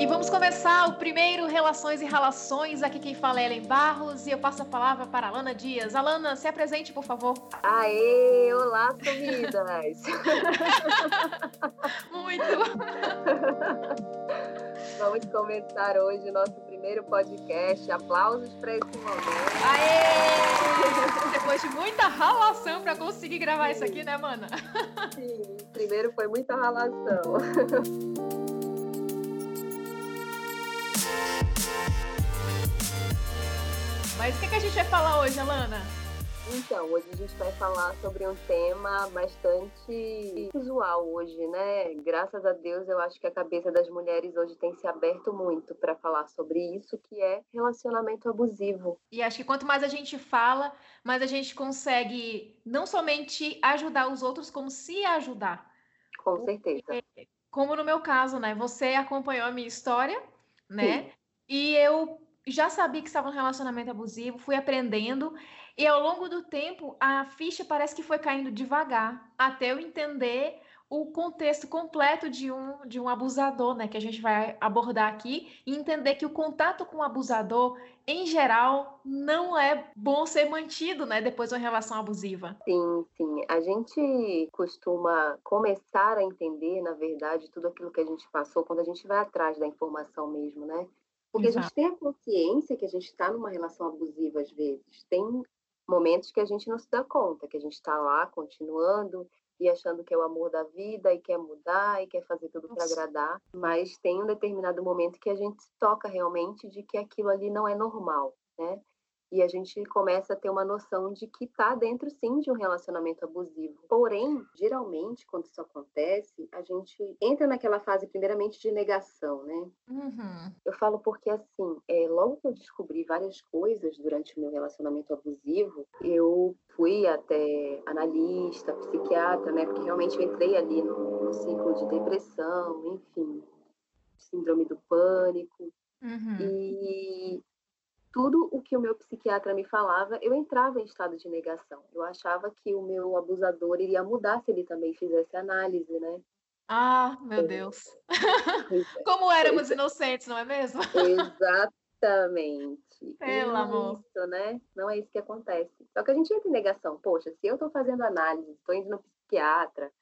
E vamos começar o primeiro Relações e Relações. Aqui quem fala é Ellen Barros e eu passo a palavra para a Alana Dias. Alana, se apresente, por favor. Aê, olá, sumidas! Muito! Vamos começar hoje o nosso primeiro podcast. Aplausos para esse momento. Aê! Depois de muita ralação para conseguir gravar Sim. isso aqui, né, mana? Sim, primeiro foi muita ralação. Mas o que, que a gente vai falar hoje, Alana? Então, hoje a gente vai falar sobre um tema bastante usual hoje, né? Graças a Deus, eu acho que a cabeça das mulheres hoje tem se aberto muito para falar sobre isso, que é relacionamento abusivo. E acho que quanto mais a gente fala, mais a gente consegue não somente ajudar os outros, como se ajudar. Com certeza. como no meu caso, né? Você acompanhou a minha história, né? Sim. E eu já sabia que estava no relacionamento abusivo, fui aprendendo, e ao longo do tempo a ficha parece que foi caindo devagar, até eu entender o contexto completo de um, de um abusador, né, que a gente vai abordar aqui, e entender que o contato com o abusador, em geral, não é bom ser mantido, né, depois de uma relação abusiva. Sim, sim. A gente costuma começar a entender, na verdade, tudo aquilo que a gente passou quando a gente vai atrás da informação mesmo, né? Porque Exato. a gente tem a consciência que a gente está numa relação abusiva às vezes. Tem momentos que a gente não se dá conta, que a gente está lá continuando e achando que é o amor da vida e quer mudar e quer fazer tudo para agradar, mas tem um determinado momento que a gente se toca realmente de que aquilo ali não é normal, né? E a gente começa a ter uma noção de que está dentro, sim, de um relacionamento abusivo. Porém, geralmente, quando isso acontece, a gente entra naquela fase, primeiramente, de negação, né? Uhum. Eu falo porque, assim, é, logo que eu descobri várias coisas durante o meu relacionamento abusivo, eu fui até analista, psiquiatra, né? Porque realmente eu entrei ali no, no ciclo de depressão, enfim, síndrome do pânico. Uhum. E tudo o que o meu psiquiatra me falava, eu entrava em estado de negação. Eu achava que o meu abusador iria mudar se ele também fizesse análise, né? Ah, meu é. Deus. Como éramos inocentes, não é mesmo? Exatamente. Pelo é amor. É isso, né? Não é isso que acontece. Só que a gente entra em negação. Poxa, se eu estou fazendo análise, estou indo no psiquiatra,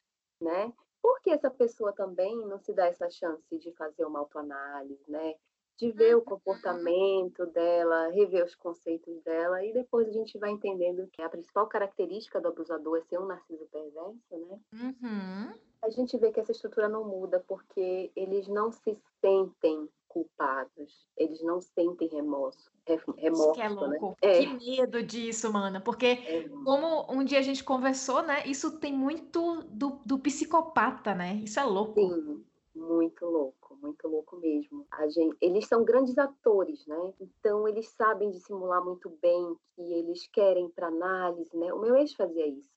né? Por que essa pessoa também não se dá essa chance de fazer uma autoanálise, né? De ver o comportamento dela, rever os conceitos dela, e depois a gente vai entendendo que a principal característica do abusador é ser um narciso perverso, né? Uhum. A gente vê que essa estrutura não muda porque eles não se sentem culpados, eles não sentem remorso. Remorso, que é louco. Né? É. Que medo disso, mana. Porque, é. como um dia a gente conversou, né? Isso tem muito do, do psicopata, né? Isso é louco. Sim, muito louco, muito louco mesmo. Gente, eles são grandes atores, né? Então eles sabem dissimular muito bem que eles querem para análise, né? O meu ex fazia isso.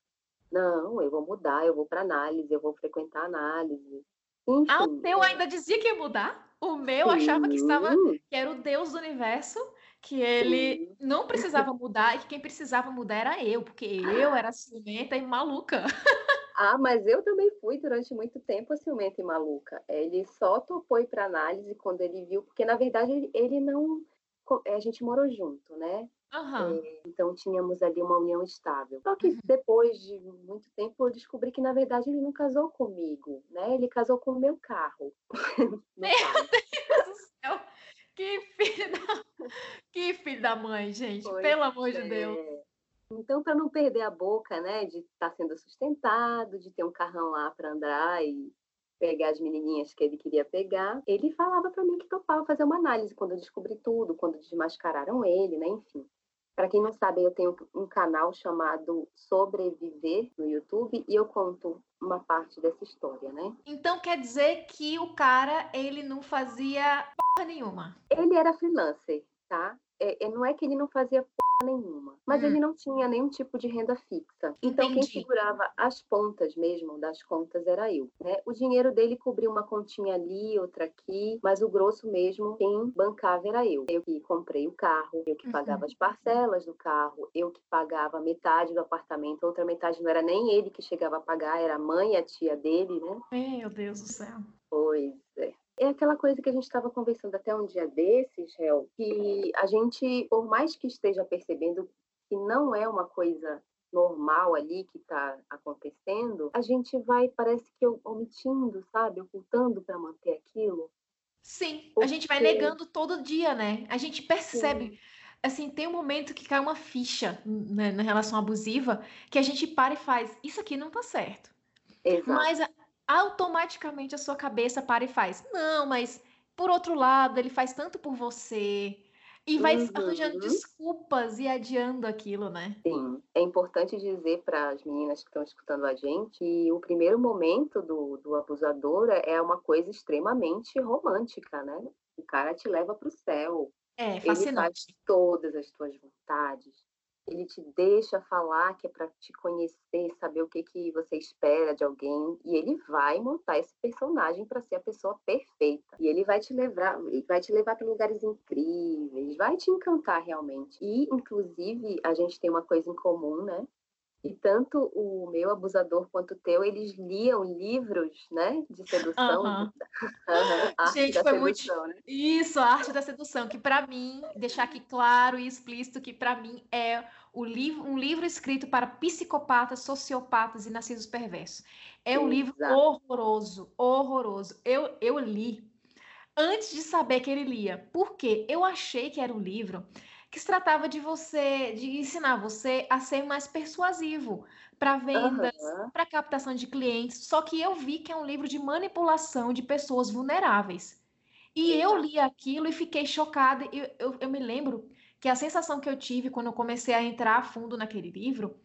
Não, eu vou mudar, eu vou para análise, eu vou frequentar análise. Enfim, ah, o teu é... ainda dizia que ia mudar? O meu Sim. achava que estava que era o Deus do universo, que ele Sim. não precisava mudar e que quem precisava mudar era eu, porque eu era ciumenta e maluca. Ah, mas eu também fui durante muito tempo ciumenta e maluca. Ele só topou ir para análise quando ele viu, porque na verdade ele, ele não. A gente morou junto, né? Uhum. Então tínhamos ali uma união estável. Só que uhum. depois de muito tempo eu descobri que na verdade ele não casou comigo, né? Ele casou com o meu carro. meu Deus do céu! Que filho da, que filho da mãe, gente! Pois Pelo amor é. de Deus! Então, para não perder a boca, né, de estar tá sendo sustentado, de ter um carrão lá para andar e pegar as menininhas que ele queria pegar, ele falava para mim que topava fazer uma análise quando eu descobri tudo, quando desmascararam ele, né, enfim. Para quem não sabe, eu tenho um canal chamado Sobreviver no YouTube e eu conto uma parte dessa história, né? Então quer dizer que o cara, ele não fazia porra nenhuma. Ele era freelancer, tá? É, é não é que ele não fazia nenhuma. Mas hum. ele não tinha nenhum tipo de renda fixa. Então Entendi. quem segurava as pontas mesmo das contas era eu. Né? O dinheiro dele cobria uma continha ali, outra aqui, mas o grosso mesmo quem bancava era eu. Eu que comprei o carro, eu que uhum. pagava as parcelas do carro, eu que pagava metade do apartamento, outra metade não era nem ele que chegava a pagar, era a mãe e a tia dele, né? Meu Deus do céu. Pois é. Aquela coisa que a gente estava conversando até um dia desses, Hel, que a gente, por mais que esteja percebendo que não é uma coisa normal ali que está acontecendo, a gente vai, parece que omitindo, sabe? Ocultando para manter aquilo. Sim, Porque... a gente vai negando todo dia, né? A gente percebe. Sim. Assim, tem um momento que cai uma ficha né, na relação abusiva que a gente para e faz. Isso aqui não tá certo. Exato. Mas automaticamente a sua cabeça para e faz. Não, mas por outro lado, ele faz tanto por você. E vai uhum. arranjando desculpas e adiando aquilo, né? Sim. É importante dizer para as meninas que estão escutando a gente que o primeiro momento do, do abusador é uma coisa extremamente romântica, né? O cara te leva para o céu. É, fascinante. Ele faz todas as tuas vontades ele te deixa falar que é para te conhecer, saber o que, que você espera de alguém, e ele vai montar esse personagem para ser a pessoa perfeita. E ele vai te levar, vai te levar para lugares incríveis, vai te encantar realmente. E inclusive a gente tem uma coisa em comum, né? E tanto o meu abusador quanto o teu, eles liam livros, né, de sedução. Uhum. Gente, foi sedução, muito. Né? Isso, a arte da sedução, que para mim, deixar aqui claro e explícito que para mim é o livro, um livro escrito para psicopatas, sociopatas e nascidos perversos. É um Exato. livro horroroso, horroroso. Eu, eu li antes de saber que ele lia. Porque eu achei que era um livro que se tratava de você, de ensinar você a ser mais persuasivo para vendas, uhum. para captação de clientes. Só que eu vi que é um livro de manipulação de pessoas vulneráveis. E eu li aquilo e fiquei chocada. Eu, eu, eu me lembro que a sensação que eu tive quando eu comecei a entrar a fundo naquele livro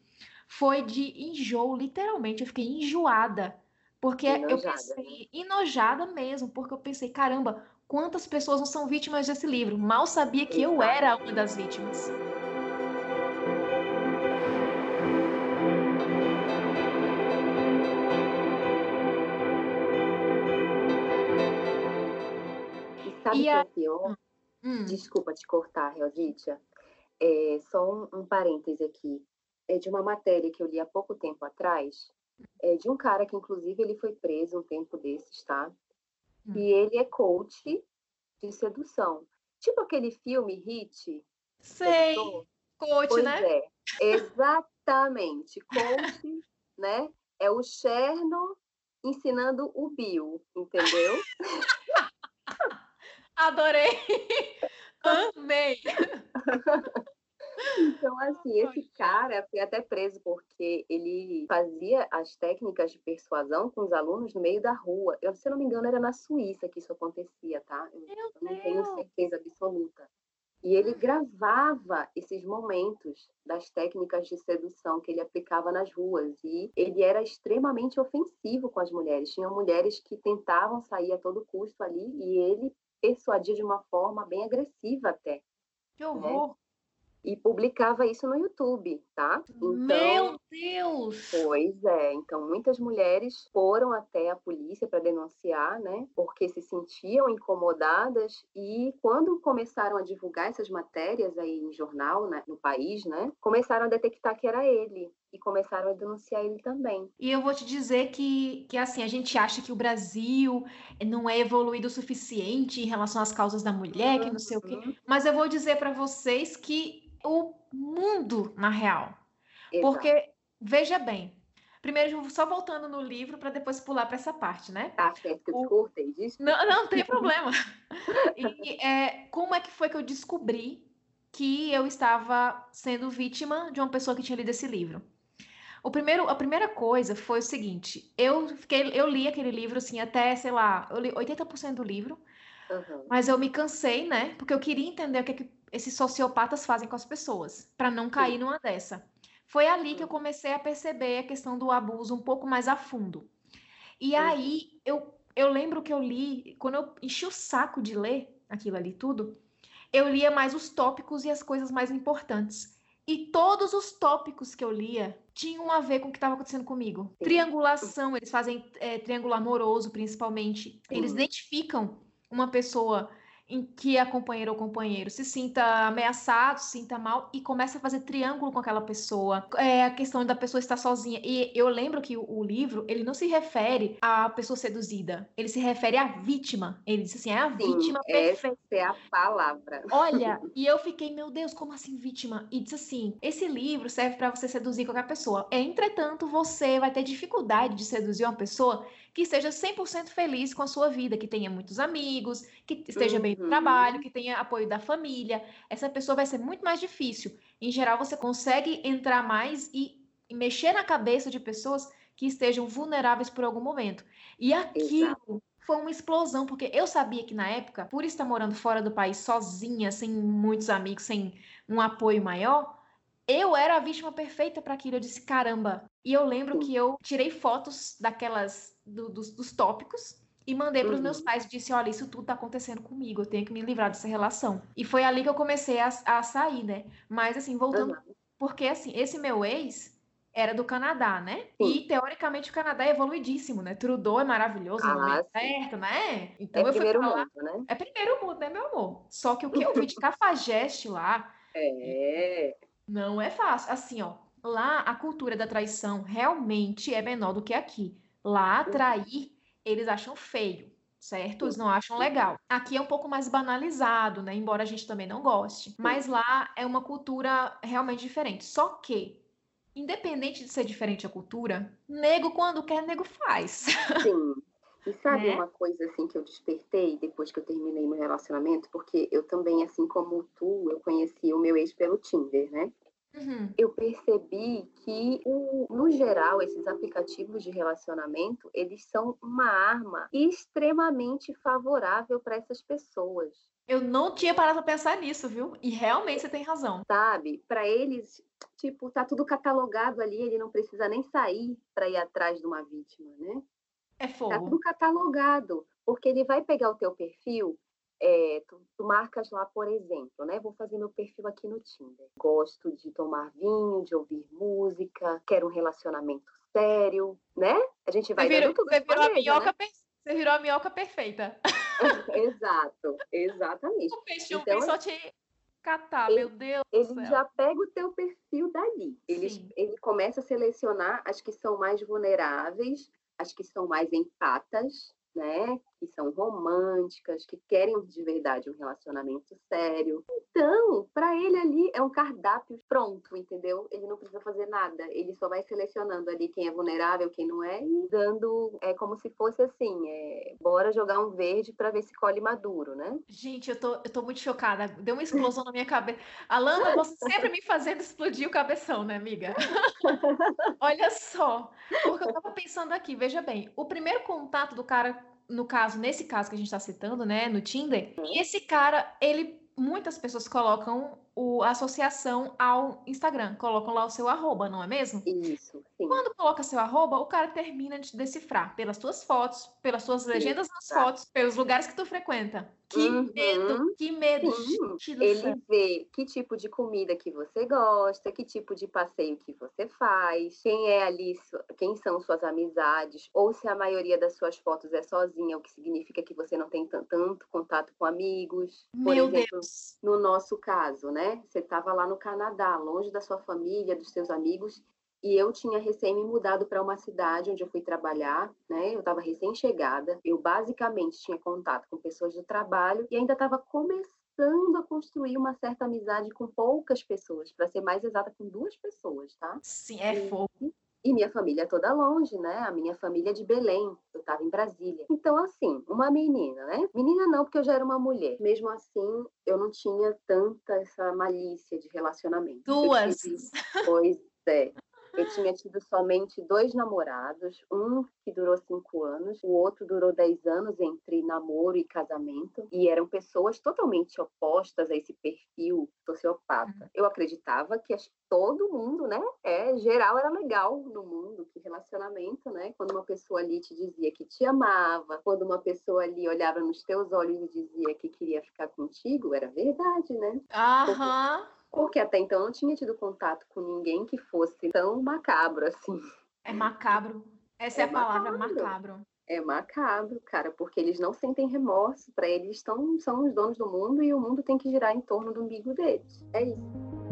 foi de enjoo, literalmente. Eu fiquei enjoada. Porque enojada. eu pensei, enojada mesmo, porque eu pensei, caramba, Quantas pessoas não são vítimas desse livro? Mal sabia que eu era uma das vítimas. E sabe o que é pior? Hum. Desculpa te cortar, Rositia. É, só um, um parêntese aqui. É de uma matéria que eu li há pouco tempo atrás, é de um cara que, inclusive, ele foi preso um tempo desses, tá? E ele é coach de sedução. Tipo aquele filme Hit. Sei. Coach, pois né? É, exatamente. Coach, né? É o Cherno ensinando o Bill, entendeu? Adorei! Amei! Então, assim, esse cara foi até preso porque ele fazia as técnicas de persuasão com os alunos no meio da rua. Eu, se eu não me engano, era na Suíça que isso acontecia, tá? Eu, eu não tenho certeza absoluta. E ele gravava esses momentos das técnicas de sedução que ele aplicava nas ruas. E ele era extremamente ofensivo com as mulheres. Tinham mulheres que tentavam sair a todo custo ali e ele persuadia de uma forma bem agressiva até. Que né? horror! Né? E publicava isso no YouTube, tá? Então, Meu Deus! Pois é, então muitas mulheres foram até a polícia para denunciar, né? Porque se sentiam incomodadas e quando começaram a divulgar essas matérias aí em jornal, né, no país, né? Começaram a detectar que era ele e começaram a denunciar ele também. E eu vou te dizer que, que assim, a gente acha que o Brasil não é evoluído o suficiente em relação às causas da mulher, que não sei o quê, uhum. mas eu vou dizer para vocês que o mundo na real. Exato. Porque, veja bem, primeiro, só voltando no livro para depois pular para essa parte, né? Tá, certo, que eu descortei disso. Não, não tem problema. e é, como é que foi que eu descobri que eu estava sendo vítima de uma pessoa que tinha lido esse livro? O primeiro, a primeira coisa foi o seguinte: eu fiquei, eu li aquele livro assim até, sei lá, eu li 80% do livro, uhum. mas eu me cansei, né? Porque eu queria entender o que, é que esses sociopatas fazem com as pessoas, para não cair Sim. numa dessa. Foi ali que eu comecei a perceber a questão do abuso um pouco mais a fundo. E Sim. aí eu, eu lembro que eu li, quando eu enchi o saco de ler aquilo ali tudo, eu lia mais os tópicos e as coisas mais importantes. E todos os tópicos que eu lia tinham a ver com o que estava acontecendo comigo. Triangulação, eles fazem é, triângulo amoroso, principalmente. Eles identificam uma pessoa em que a companheira ou companheiro se sinta ameaçado, se sinta mal e começa a fazer triângulo com aquela pessoa. É a questão da pessoa estar sozinha. E eu lembro que o, o livro, ele não se refere à pessoa seduzida, ele se refere à vítima. Ele diz assim, é a Sim, vítima perfeita. Essa é a palavra. Olha, e eu fiquei, meu Deus, como assim vítima? E diz assim, esse livro serve para você seduzir qualquer pessoa. Entretanto, você vai ter dificuldade de seduzir uma pessoa que seja 100% feliz com a sua vida, que tenha muitos amigos, que esteja uhum. bem no trabalho, que tenha apoio da família. Essa pessoa vai ser muito mais difícil. Em geral, você consegue entrar mais e, e mexer na cabeça de pessoas que estejam vulneráveis por algum momento. E aquilo Exato. foi uma explosão, porque eu sabia que na época, por estar morando fora do país sozinha, sem muitos amigos, sem um apoio maior, eu era a vítima perfeita para aquilo. Eu disse, caramba. E eu lembro que eu tirei fotos daquelas do, dos, dos, tópicos e mandei para os uhum. meus pais e disse: Olha, isso tudo está acontecendo comigo, eu tenho que me livrar dessa relação. E foi ali que eu comecei a, a sair, né? Mas, assim, voltando. Uhum. Porque, assim, esse meu ex era do Canadá, né? Sim. E, teoricamente, o Canadá é evoluidíssimo, né? Trudeau é maravilhoso, ah, no momento certo, né? Então, é eu primeiro fui mundo, né? É primeiro mundo, né, meu amor? Só que o que eu vi de cafajeste lá. É. Não é fácil. Assim, ó. Lá, a cultura da traição realmente é menor do que aqui. Lá, uhum. trair, eles acham feio, certo? Eles não acham legal. Aqui é um pouco mais banalizado, né? Embora a gente também não goste. Mas lá é uma cultura realmente diferente. Só que, independente de ser diferente a cultura, nego quando quer, nego faz. Sim. E sabe né? uma coisa assim que eu despertei depois que eu terminei meu relacionamento? Porque eu também, assim como tu, eu conheci o meu ex pelo Tinder, né? Uhum. Eu percebi que, no geral, esses aplicativos de relacionamento, eles são uma arma extremamente favorável para essas pessoas. Eu não tinha parado para pensar nisso, viu? E realmente você tem razão. Sabe? Para eles, tipo, tá tudo catalogado ali, ele não precisa nem sair para ir atrás de uma vítima, né? É fogo. Tá tudo catalogado, porque ele vai pegar o teu perfil é, tu, tu, marcas lá, por exemplo, né? Vou fazer meu perfil aqui no Tinder. Gosto de tomar vinho, de ouvir música, quero um relacionamento sério, né? A gente vai você virou, você virou, a minhoca né? você virou a minhoca perfeita. Exato, exatamente. O peixe então, só te catar, ele, meu Deus. Ele já pega o teu perfil dali. Ele, ele começa a selecionar as que são mais vulneráveis, as que são mais empatas, né? Que são românticas, que querem de verdade um relacionamento sério. Então, para ele ali é um cardápio pronto, entendeu? Ele não precisa fazer nada. Ele só vai selecionando ali quem é vulnerável, quem não é, e dando é como se fosse assim, é, bora jogar um verde para ver se colhe maduro, né? Gente, eu tô, eu tô muito chocada. Deu uma explosão na minha cabeça. Alana, você sempre me fazendo explodir o cabeção, né, amiga? Olha só, porque eu tava pensando aqui, veja bem, o primeiro contato do cara no caso, nesse caso que a gente está citando, né, no Tinder, esse cara, ele muitas pessoas colocam o, a associação ao Instagram, colocam lá o seu arroba, não é mesmo? Isso. Sim. Quando coloca seu arroba, o cara termina de decifrar pelas suas fotos, pelas suas legendas nas fotos, pelos lugares que tu frequenta. Que uhum. medo, que medo. Sim. Ele vê que tipo de comida que você gosta, que tipo de passeio que você faz, quem é ali, quem são suas amizades, ou se a maioria das suas fotos é sozinha, o que significa que você não tem tanto contato com amigos. Por Meu exemplo, Deus. no nosso caso, né? Você estava lá no Canadá, longe da sua família, dos seus amigos, e eu tinha recém me mudado para uma cidade onde eu fui trabalhar, né? Eu estava recém-chegada. Eu basicamente tinha contato com pessoas do trabalho e ainda estava começando a construir uma certa amizade com poucas pessoas, para ser mais exata, com duas pessoas, tá? Sim, é e, fogo. E minha família é toda longe, né? A minha família é de Belém, eu estava em Brasília. Então, assim, uma menina, né? Menina não, porque eu já era uma mulher. Mesmo assim, eu não tinha tanta essa malícia de relacionamento. Duas! Tive... Pois é. Eu tinha tido somente dois namorados, um que durou cinco anos, o outro durou dez anos entre namoro e casamento, e eram pessoas totalmente opostas a esse perfil sociopata. Uhum. Eu acreditava que todo mundo, né, é geral era legal no mundo, que relacionamento, né, quando uma pessoa ali te dizia que te amava, quando uma pessoa ali olhava nos teus olhos e dizia que queria ficar contigo, era verdade, né? Aham. Porque porque até então eu não tinha tido contato com ninguém que fosse tão macabro assim. É macabro. Essa é, é a palavra, macabro. É macabro, cara, porque eles não sentem remorso. Para eles estão, são os donos do mundo e o mundo tem que girar em torno do umbigo deles. É isso.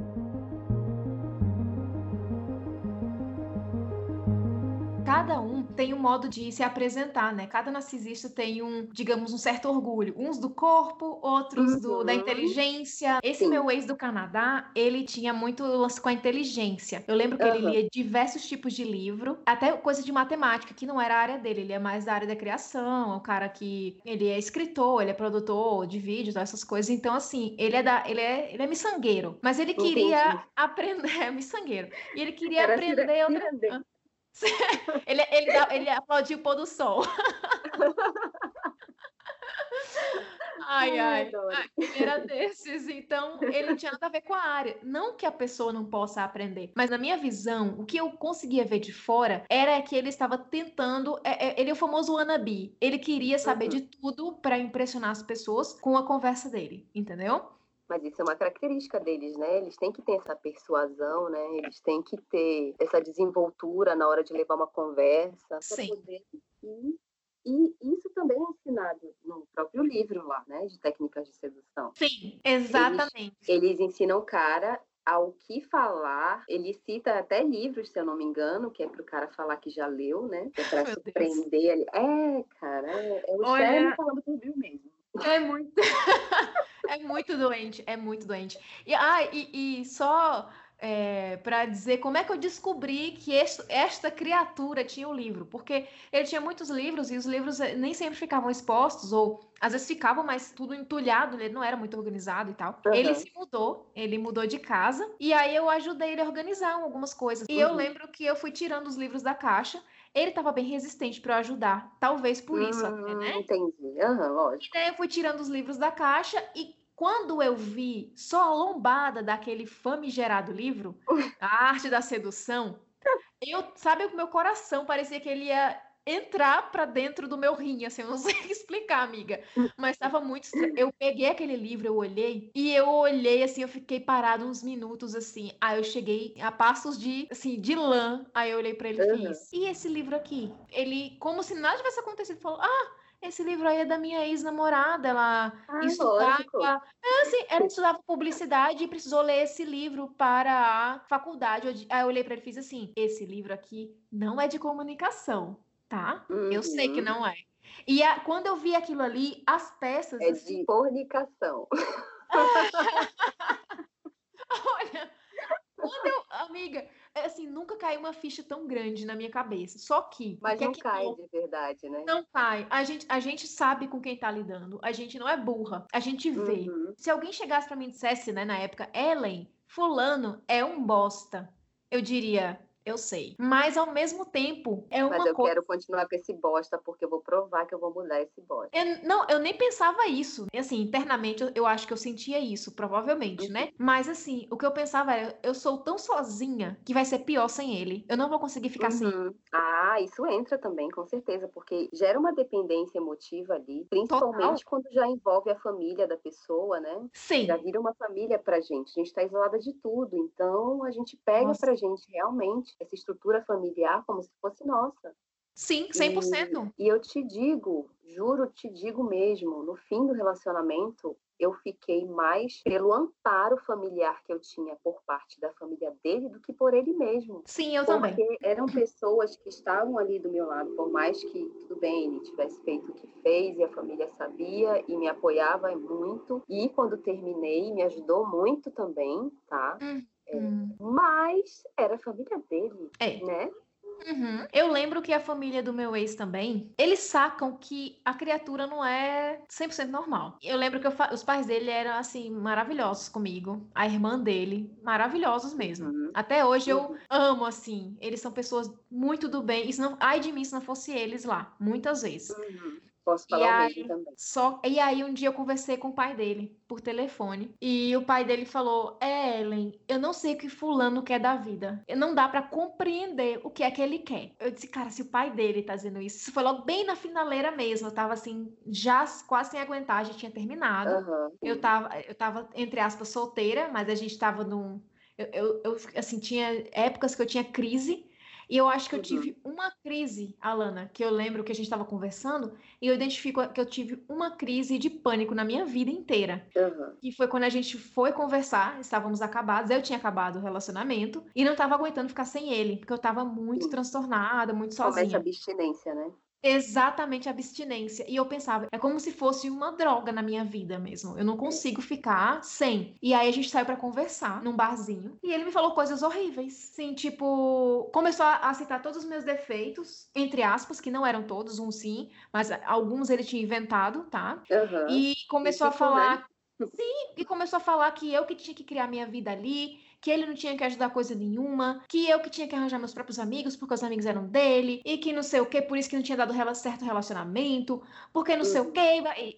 Cada um tem um modo de se apresentar, né? Cada narcisista tem um, digamos, um certo orgulho. Uns do corpo, outros uhum. do, da uhum. inteligência. Esse Sim. meu ex do Canadá, ele tinha muito lance com a inteligência. Eu lembro que uhum. ele lia diversos tipos de livro, até coisa de matemática, que não era a área dele, ele é mais da área da criação, é um cara que ele é escritor, ele é produtor de vídeos, essas coisas. Então, assim, ele é da. ele é, ele é miçangueiro. Mas ele queria Entendi. aprender. É miçangueiro. E ele queria era aprender outra. ele, ele, ele aplaudiu o pôr do sol. Ai, ai, ai, ele era desses, então ele não tinha nada a ver com a área. Não que a pessoa não possa aprender, mas na minha visão, o que eu conseguia ver de fora era que ele estava tentando. É, é, ele é o famoso wannabe. Ele queria saber uhum. de tudo para impressionar as pessoas com a conversa dele, entendeu? Mas isso é uma característica deles, né? Eles têm que ter essa persuasão, né? Eles têm que ter essa desenvoltura na hora de levar uma conversa. Sim. Poder... E, e isso também é ensinado no próprio livro lá, né? De técnicas de sedução. Sim, exatamente. Eles, eles ensinam o cara ao que falar. Ele cita até livros, se eu não me engano, que é para o cara falar que já leu, né? Que é para surpreender ele. É, cara, é, é o Olha... falando por mim mesmo. É muito. é muito doente, é muito doente. E, ah, e, e só é, para dizer como é que eu descobri que este, esta criatura tinha o um livro, porque ele tinha muitos livros e os livros eh, nem sempre ficavam expostos, ou às vezes ficavam, mas tudo entulhado, ele não era muito organizado e tal. Uhum. Ele se mudou, ele mudou de casa, e aí eu ajudei ele a organizar algumas coisas. E uhum. eu lembro que eu fui tirando os livros da caixa, ele estava bem resistente para eu ajudar, talvez por isso, até, né? Entendi, uhum, lógico. E daí eu fui tirando os livros da caixa e quando eu vi só a lombada daquele famigerado livro, A Arte da Sedução, eu, sabe, o meu coração parecia que ele ia entrar para dentro do meu rim, assim, eu não sei explicar, amiga, mas estava muito estranho. Eu peguei aquele livro, eu olhei, e eu olhei, assim, eu fiquei parado uns minutos, assim, aí eu cheguei a passos de, assim, de lã, aí eu olhei para ele e uhum. fiz, e esse livro aqui? Ele, como se nada tivesse acontecido, falou, ah, esse livro aí é da minha ex-namorada, ela ah, estudava. É, assim, ela estudava publicidade e precisou ler esse livro para a faculdade. Aí eu olhei para ele e fiz assim: esse livro aqui não é de comunicação tá? Uhum. Eu sei que uhum. não é. E a, quando eu vi aquilo ali, as peças. É assim... de fornicação. Olha, quando eu, amiga, é assim, nunca caiu uma ficha tão grande na minha cabeça. Só que. Mas não é cai não, de verdade, né? Não cai. A gente, a gente sabe com quem tá lidando. A gente não é burra. A gente vê. Uhum. Se alguém chegasse para mim e dissesse, né, na época, Ellen, Fulano é um bosta. Eu diria, eu sei. Mas ao mesmo tempo, é uma Mas eu coisa... quero continuar com esse bosta, porque eu vou provar que eu vou mudar esse bosta. Eu, não, eu nem pensava isso. Assim, internamente eu, eu acho que eu sentia isso, provavelmente, né? uhum. né? Mas assim, o que eu pensava era, eu sou tão sozinha que vai ser pior sem ele. Eu não vou conseguir ficar uhum. sem. Ah, isso entra também, com certeza, porque gera uma dependência emotiva ali, principalmente Total. quando já envolve a família da pessoa, né? Sim. Já vira uma família pra gente. A gente tá isolada de tudo, então a gente pega Nossa. pra gente realmente essa estrutura familiar como se fosse nossa. Sim, 100%. E, e eu te digo, juro, te digo mesmo, no fim do relacionamento, eu fiquei mais pelo amparo familiar que eu tinha por parte da família dele do que por ele mesmo. Sim, eu Porque também. Porque eram pessoas que estavam ali do meu lado, por mais que, tudo bem, ele tivesse feito o que fez e a família sabia e me apoiava muito. E quando terminei, me ajudou muito também, tá? Hum. É, hum. Mas era a família dele, é. né? Uhum. Eu lembro que a família do meu ex também, eles sacam que a criatura não é 100% normal. Eu lembro que eu os pais dele eram, assim, maravilhosos comigo. A irmã dele, maravilhosos mesmo. Uhum. Até hoje eu uhum. amo, assim. Eles são pessoas muito do bem. Isso não, ai de mim se não fosse eles lá, muitas vezes. Uhum. Posso falar e o aí, mesmo também. Só, e aí um dia eu conversei com o pai dele por telefone e o pai dele falou: "É, Ellen, eu não sei o que fulano quer da vida. Não dá para compreender o que é que ele quer". Eu disse: "Cara, se o pai dele tá dizendo isso, isso foi logo bem na finaleira mesmo. Eu tava assim, já quase sem aguentar, já tinha terminado. Uhum. Eu tava eu tava entre aspas solteira, mas a gente tava num eu, eu, eu assim tinha épocas que eu tinha crise E eu acho que eu uhum. tive uma crise, Alana, que eu lembro que a gente estava conversando, e eu identifico que eu tive uma crise de pânico na minha vida inteira. Uhum. Que foi quando a gente foi conversar, estávamos acabados, eu tinha acabado o relacionamento, e não estava aguentando ficar sem ele, porque eu estava muito transtornada, muito sozinha. Começa a abstinência, né? Exatamente, abstinência. E eu pensava, é como se fosse uma droga na minha vida mesmo. Eu não consigo ficar sem. E aí a gente saiu para conversar num barzinho. E ele me falou coisas horríveis. Sim, tipo, começou a citar todos os meus defeitos, entre aspas, que não eram todos, um sim, mas alguns ele tinha inventado, tá? Uhum. E começou Isso a falar. Sim, e começou a falar que eu que tinha que criar minha vida ali, que ele não tinha que ajudar coisa nenhuma, que eu que tinha que arranjar meus próprios amigos porque os amigos eram dele, e que não sei o que, por isso que não tinha dado certo relacionamento, porque não sei o que,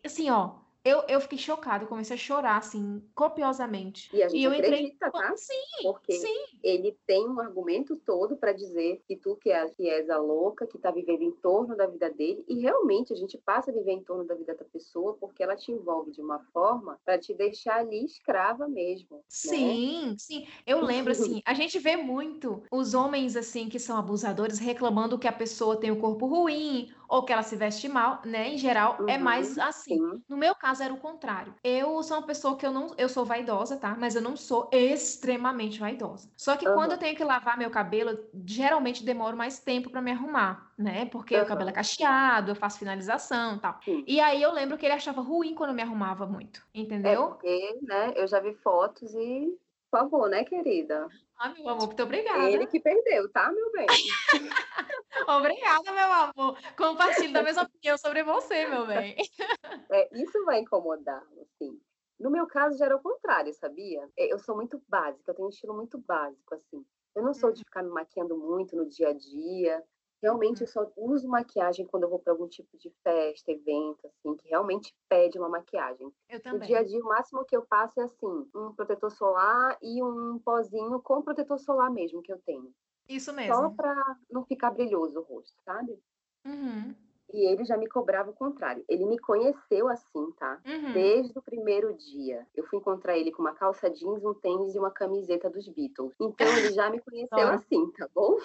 assim, ó, eu, eu fiquei chocada, eu comecei a chorar, assim, copiosamente. E a gente e eu acredita, entrei... tá? Sim, Porque sim. ele tem um argumento todo para dizer que tu que, é, que és a louca, que tá vivendo em torno da vida dele, e realmente a gente passa a viver em torno da vida da pessoa porque ela te envolve de uma forma para te deixar ali escrava mesmo. Né? Sim, né? sim. Eu lembro, assim, a gente vê muito os homens, assim, que são abusadores reclamando que a pessoa tem o um corpo ruim ou que ela se veste mal, né? Em geral, uhum, é mais assim. Sim. No meu caso, era o contrário. Eu sou uma pessoa que eu não. Eu sou vaidosa, tá? Mas eu não sou extremamente vaidosa. Só que uhum. quando eu tenho que lavar meu cabelo, geralmente demoro mais tempo para me arrumar, né? Porque uhum. o cabelo é cacheado, eu faço finalização e tal. Sim. E aí eu lembro que ele achava ruim quando eu me arrumava muito, é entendeu? É porque, né? Eu já vi fotos e por favor, né, querida? Ah, meu amor, muito obrigada. Ele que perdeu, tá, meu bem? obrigada, meu amor. Compartilho da mesma opinião sobre você, meu bem. É, isso vai incomodar, assim. No meu caso, já era o contrário, sabia? É, eu sou muito básica, eu tenho um estilo muito básico, assim. Eu não sou de uhum. ficar me maquiando muito no dia a dia. Realmente eu só uso maquiagem quando eu vou para algum tipo de festa, evento, assim, que realmente pede uma maquiagem. Eu também. No dia a dia, o máximo que eu passo é assim, um protetor solar e um pozinho com protetor solar mesmo que eu tenho. Isso mesmo. Só para não ficar brilhoso o rosto, sabe? Uhum. E ele já me cobrava o contrário. Ele me conheceu assim, tá? Uhum. Desde o primeiro dia. Eu fui encontrar ele com uma calça jeans, um tênis e uma camiseta dos Beatles. Então ele já me conheceu assim, tá bom?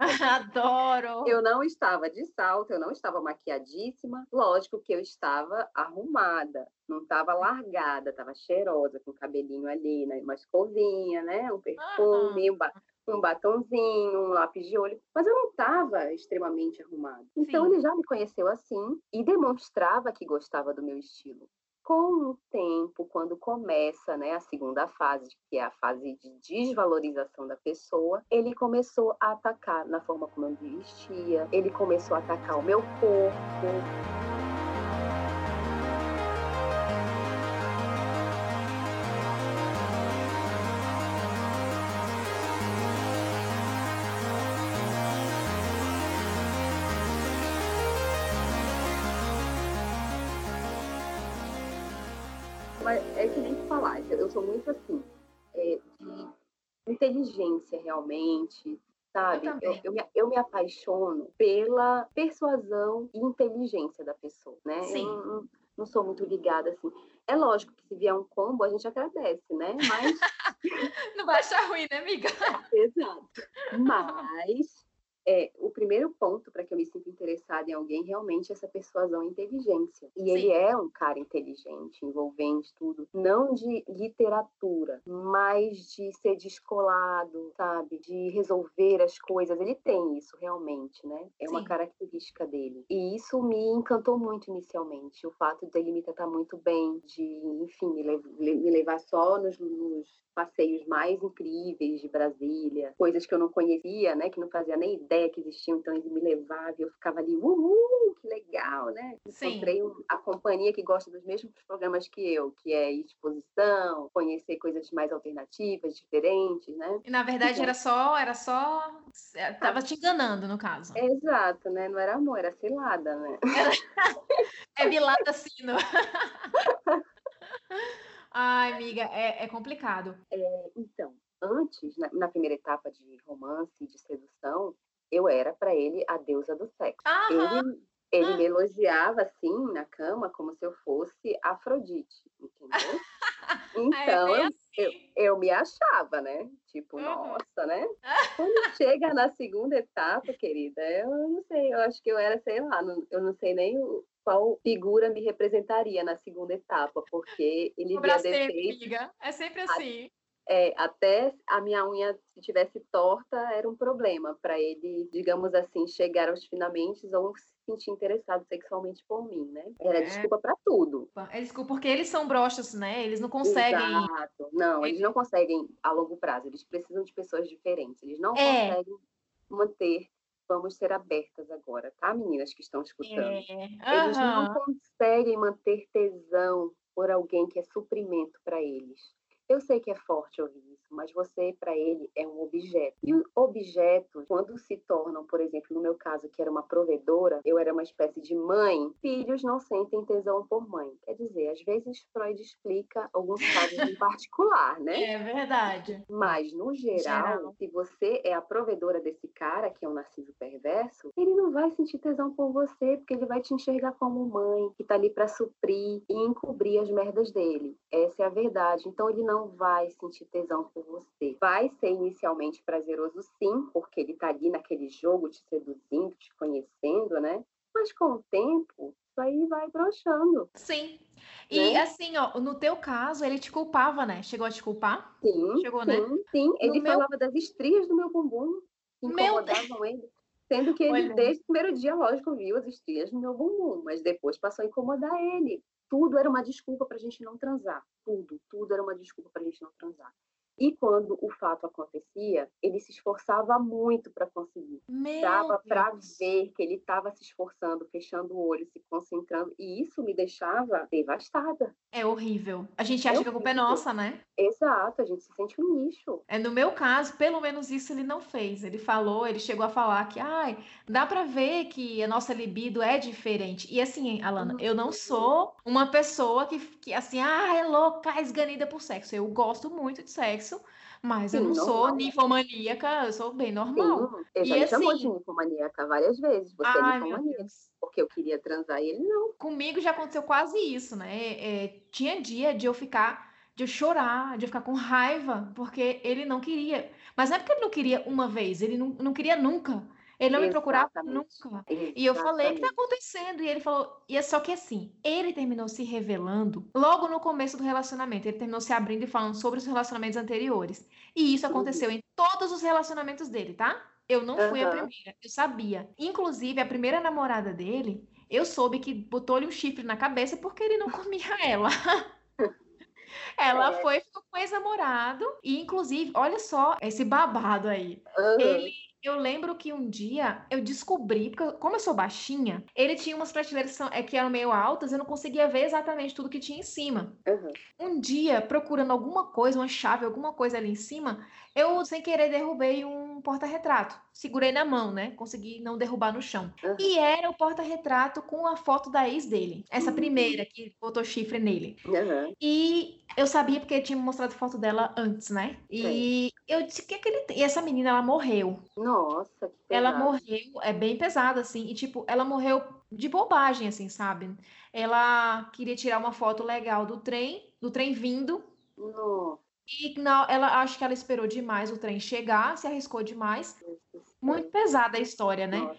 Adoro! Eu não estava de salto, eu não estava maquiadíssima. Lógico que eu estava arrumada. Não estava largada, estava cheirosa, com o cabelinho ali, né? uma escovinha, né? Um perfume, uhum. um um batonzinho, um lápis de olho, mas eu não estava extremamente arrumada. Então Sim. ele já me conheceu assim e demonstrava que gostava do meu estilo. Com o tempo, quando começa né, a segunda fase, que é a fase de desvalorização da pessoa, ele começou a atacar na forma como eu me vestia, ele começou a atacar o meu corpo. Inteligência realmente, sabe? Eu, eu, eu, me, eu, me, apaixono pela persuasão e inteligência da pessoa, né? Sim. Eu não, não sou muito ligada assim. É lógico que se vier um combo, a gente agradece, né? Mas. não vai achar ruim, né, amiga? Exato. Mas é, o primeiro ponto para que eu me sinta interessada em alguém realmente é essa persuasão e inteligência. E Sim. ele é um cara inteligente, envolvente, tudo. Não de literatura, mas de ser descolado, sabe? De resolver as coisas. Ele tem isso realmente, né? É Sim. uma característica dele. E isso me encantou muito inicialmente. O fato dele me tratar muito bem, de, enfim, me, levar só nos, nos passeios mais incríveis de Brasília, coisas que eu não conhecia, né? Que não fazia nem ideia ideia que existiam, então ele me levava e eu ficava ali, uhul, que legal, né? Encontrei um, a companhia que gosta dos mesmos programas que eu, que é exposição, conhecer coisas mais alternativas, diferentes, né? E na verdade então, era só, era só, é, tava te enganando no caso. Exato, né? Não era amor, era cilada, né? é bilada sino. Ai, amiga, é, é complicado. É, então, antes, na, na, primeira etapa de romance, de sedução, eu era para ele a deusa do sexo. Ele, ele me elogiava assim na cama como se eu fosse Afrodite, entendeu? Então, é assim. eu, eu, me achava, né? Tipo, uhum. nossa, né? Quando chega na segunda etapa, querida, eu não sei, eu acho que eu era, sei lá, não, eu não sei nem qual figura me representaria na segunda etapa, porque ele via defeito. É sempre assim. É, até a minha unha, se tivesse torta, era um problema para ele, digamos assim, chegar aos finalmente ou se sentir interessado sexualmente por mim, né? Era é. desculpa para tudo. É desculpa porque eles são broxas, né? Eles não conseguem. Exato. Não, eles não conseguem a longo prazo. Eles precisam de pessoas diferentes. Eles não é. conseguem manter vamos ser abertas agora, tá, meninas que estão escutando? É. Uhum. Eles não conseguem manter tesão por alguém que é suprimento para eles. Eu sei que é forte ouvir isso, mas você, para ele, é um objeto. E objetos, quando se tornam, por exemplo, no meu caso, que era uma provedora, eu era uma espécie de mãe, filhos não sentem tesão por mãe. Quer dizer, às vezes Freud explica alguns casos em particular, né? É verdade. Mas, no geral, geral, se você é a provedora desse cara, que é um narciso perverso, ele não vai sentir tesão por você, porque ele vai te enxergar como mãe, que tá ali para suprir e encobrir as merdas dele. Essa é a verdade. Então, ele não não vai sentir tesão por você. Vai ser inicialmente prazeroso, sim, porque ele tá ali naquele jogo te seduzindo, te conhecendo, né? Mas com o tempo, isso aí vai broxando. Sim. E né? assim, ó, no teu caso, ele te culpava, né? Chegou a te culpar? Sim. Chegou, sim, né? Sim, ele no falava meu... das estrias do meu bumbum meu... ele. Sendo que ele, Olha. desde o primeiro dia, lógico, viu as estrias no meu bumbum, mas depois passou a incomodar ele tudo era uma desculpa para a gente não transar. Tudo, tudo era uma desculpa para a gente não transar. E quando o fato acontecia, ele se esforçava muito para conseguir. Meu Dava para ver que ele estava se esforçando, fechando o olho, se concentrando. E isso me deixava devastada. É horrível. A gente acha é que a culpa é nossa, né? Exato, a gente se sente um lixo. É, no meu caso, pelo menos isso ele não fez. Ele falou, ele chegou a falar que, ai, dá para ver que a nossa libido é diferente. E assim, Alana, eu não uhum. sou uma pessoa que, que assim, ah, é louca, esganida por sexo. Eu gosto muito de sexo sexo, mas Sim, eu não normal. sou ninfomaníaca, eu sou bem normal. Sim, eu já e, chamou assim... de ninfomaníaca várias vezes. Você é Ai, é ninfomaníaca. Porque eu queria transar e ele não. Comigo já aconteceu quase isso, né? É, tinha dia de eu ficar, de eu chorar, de eu ficar com raiva, porque ele não queria. Mas não é porque ele não queria uma vez, ele não, não queria nunca. Ele não Exatamente. me procurava nunca. Exatamente. E eu falei, o que tá acontecendo? E ele falou, e é só que assim, ele terminou se revelando logo no começo do relacionamento. Ele terminou se abrindo e falando sobre os relacionamentos anteriores. E isso aconteceu uhum. em todos os relacionamentos dele, tá? Eu não fui uhum. a primeira, eu sabia. Inclusive, a primeira namorada dele, eu soube que botou-lhe um chifre na cabeça porque ele não comia ela. Ela é. foi, ficou com o ex-namorado, e inclusive, olha só esse babado aí. Uhum. Ele eu lembro que um dia eu descobri, porque como eu sou baixinha, ele tinha umas prateleiras que, é, que eram meio altas, eu não conseguia ver exatamente tudo que tinha em cima. Uhum. Um dia, procurando alguma coisa, uma chave, alguma coisa ali em cima, eu, sem querer, derrubei um porta-retrato. Segurei na mão, né? Consegui não derrubar no chão. Uhum. E era o porta-retrato com a foto da ex dele. Essa uhum. primeira que botou chifre nele. Uhum. E eu sabia porque ele tinha mostrado foto dela antes, né? E Sim. eu disse que aquele. E essa menina, ela morreu. Nossa, que pesado. Ela morreu, é bem pesada, assim. E, tipo, ela morreu de bobagem, assim, sabe? Ela queria tirar uma foto legal do trem, do trem vindo. Nossa. E não, ela acho que ela esperou demais o trem chegar, se arriscou demais. Muito pesada a história, né? Nossa,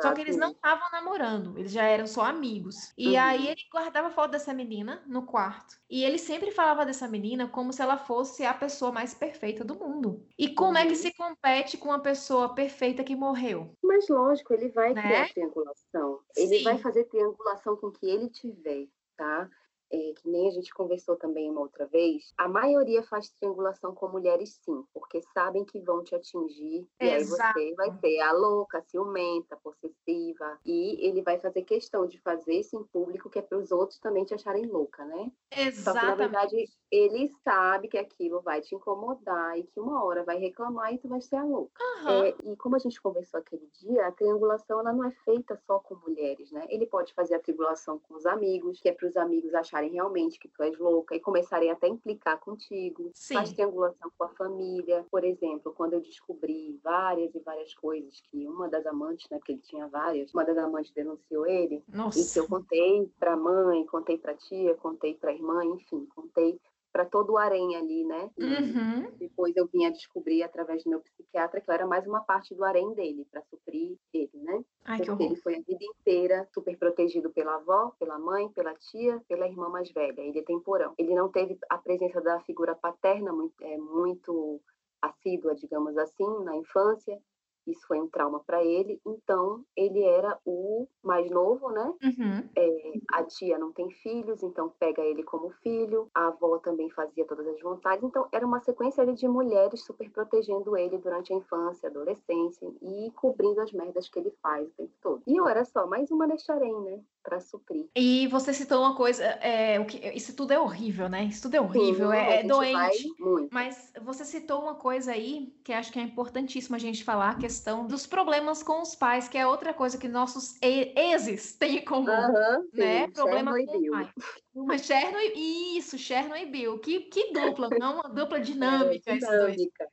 só que eles não estavam namorando, eles já eram só amigos. E uhum. aí ele guardava foto dessa menina no quarto. E ele sempre falava dessa menina como se ela fosse a pessoa mais perfeita do mundo. E como uhum. é que uhum. se compete com uma pessoa perfeita que morreu? Mas lógico, ele vai né? criar triangulação. Ele Sim. vai fazer triangulação com o que ele tiver, tá? É, que nem a gente conversou também uma outra vez, a maioria faz triangulação com mulheres sim, porque sabem que vão te atingir, Exato. e aí você vai ser a louca, ciumenta, possessiva, e ele vai fazer questão de fazer isso em público, que é para os outros também te acharem louca, né? Exatamente. Só que, na verdade, ele sabe que aquilo vai te incomodar e que uma hora vai reclamar e tu vai ser a louca. Uhum. É, e como a gente conversou aquele dia, a triangulação ela não é feita só com mulheres, né? Ele pode fazer a triangulação com os amigos, que é para os amigos acharem acharem realmente que tu és louca e começarem até a implicar contigo. Sim. Faz triangulação com a família. Por exemplo, quando eu descobri várias e várias coisas que uma das amantes, né, porque ele tinha várias, uma das amantes denunciou ele. Nossa. E que eu contei para a mãe, contei para a tia, contei para a irmã, enfim, contei para todo o harém ali, né? Uhum. Depois eu vim a descobrir através do meu psiquiatra que eu era mais uma parte do harém dele para suprir ele, né? Ai, Porque ele foi a vida inteira super protegido pela avó, pela mãe, pela tia, pela irmã mais velha. Ele é temporão. Ele não teve a presença da figura paterna muito, é, muito assídua, digamos assim, na infância. Isso foi um trauma para ele. Então, ele era o mais novo, né? Uhum. É, a tia não tem filhos, então pega ele como filho. A avó também fazia todas as vontades. Então, era uma sequência de mulheres super protegendo ele durante a infância, adolescência e cobrindo as merdas que ele faz o tempo todo. E eu era só mais uma Necharém, né? Para suprir. E você citou uma coisa, é, o que, isso tudo é horrível, né? Isso tudo é horrível, Sim, é, é doente. Mas você citou uma coisa aí que acho que é importantíssimo a gente falar, a questão dos problemas com os pais, que é outra coisa que nossos exes têm em comum, Aham, né? sim, Problema Chernobyl. com o pai. Uma Cherno e isso, Cherno e Bill. Que, que dupla, não uma dupla dinâmica É, dinâmica.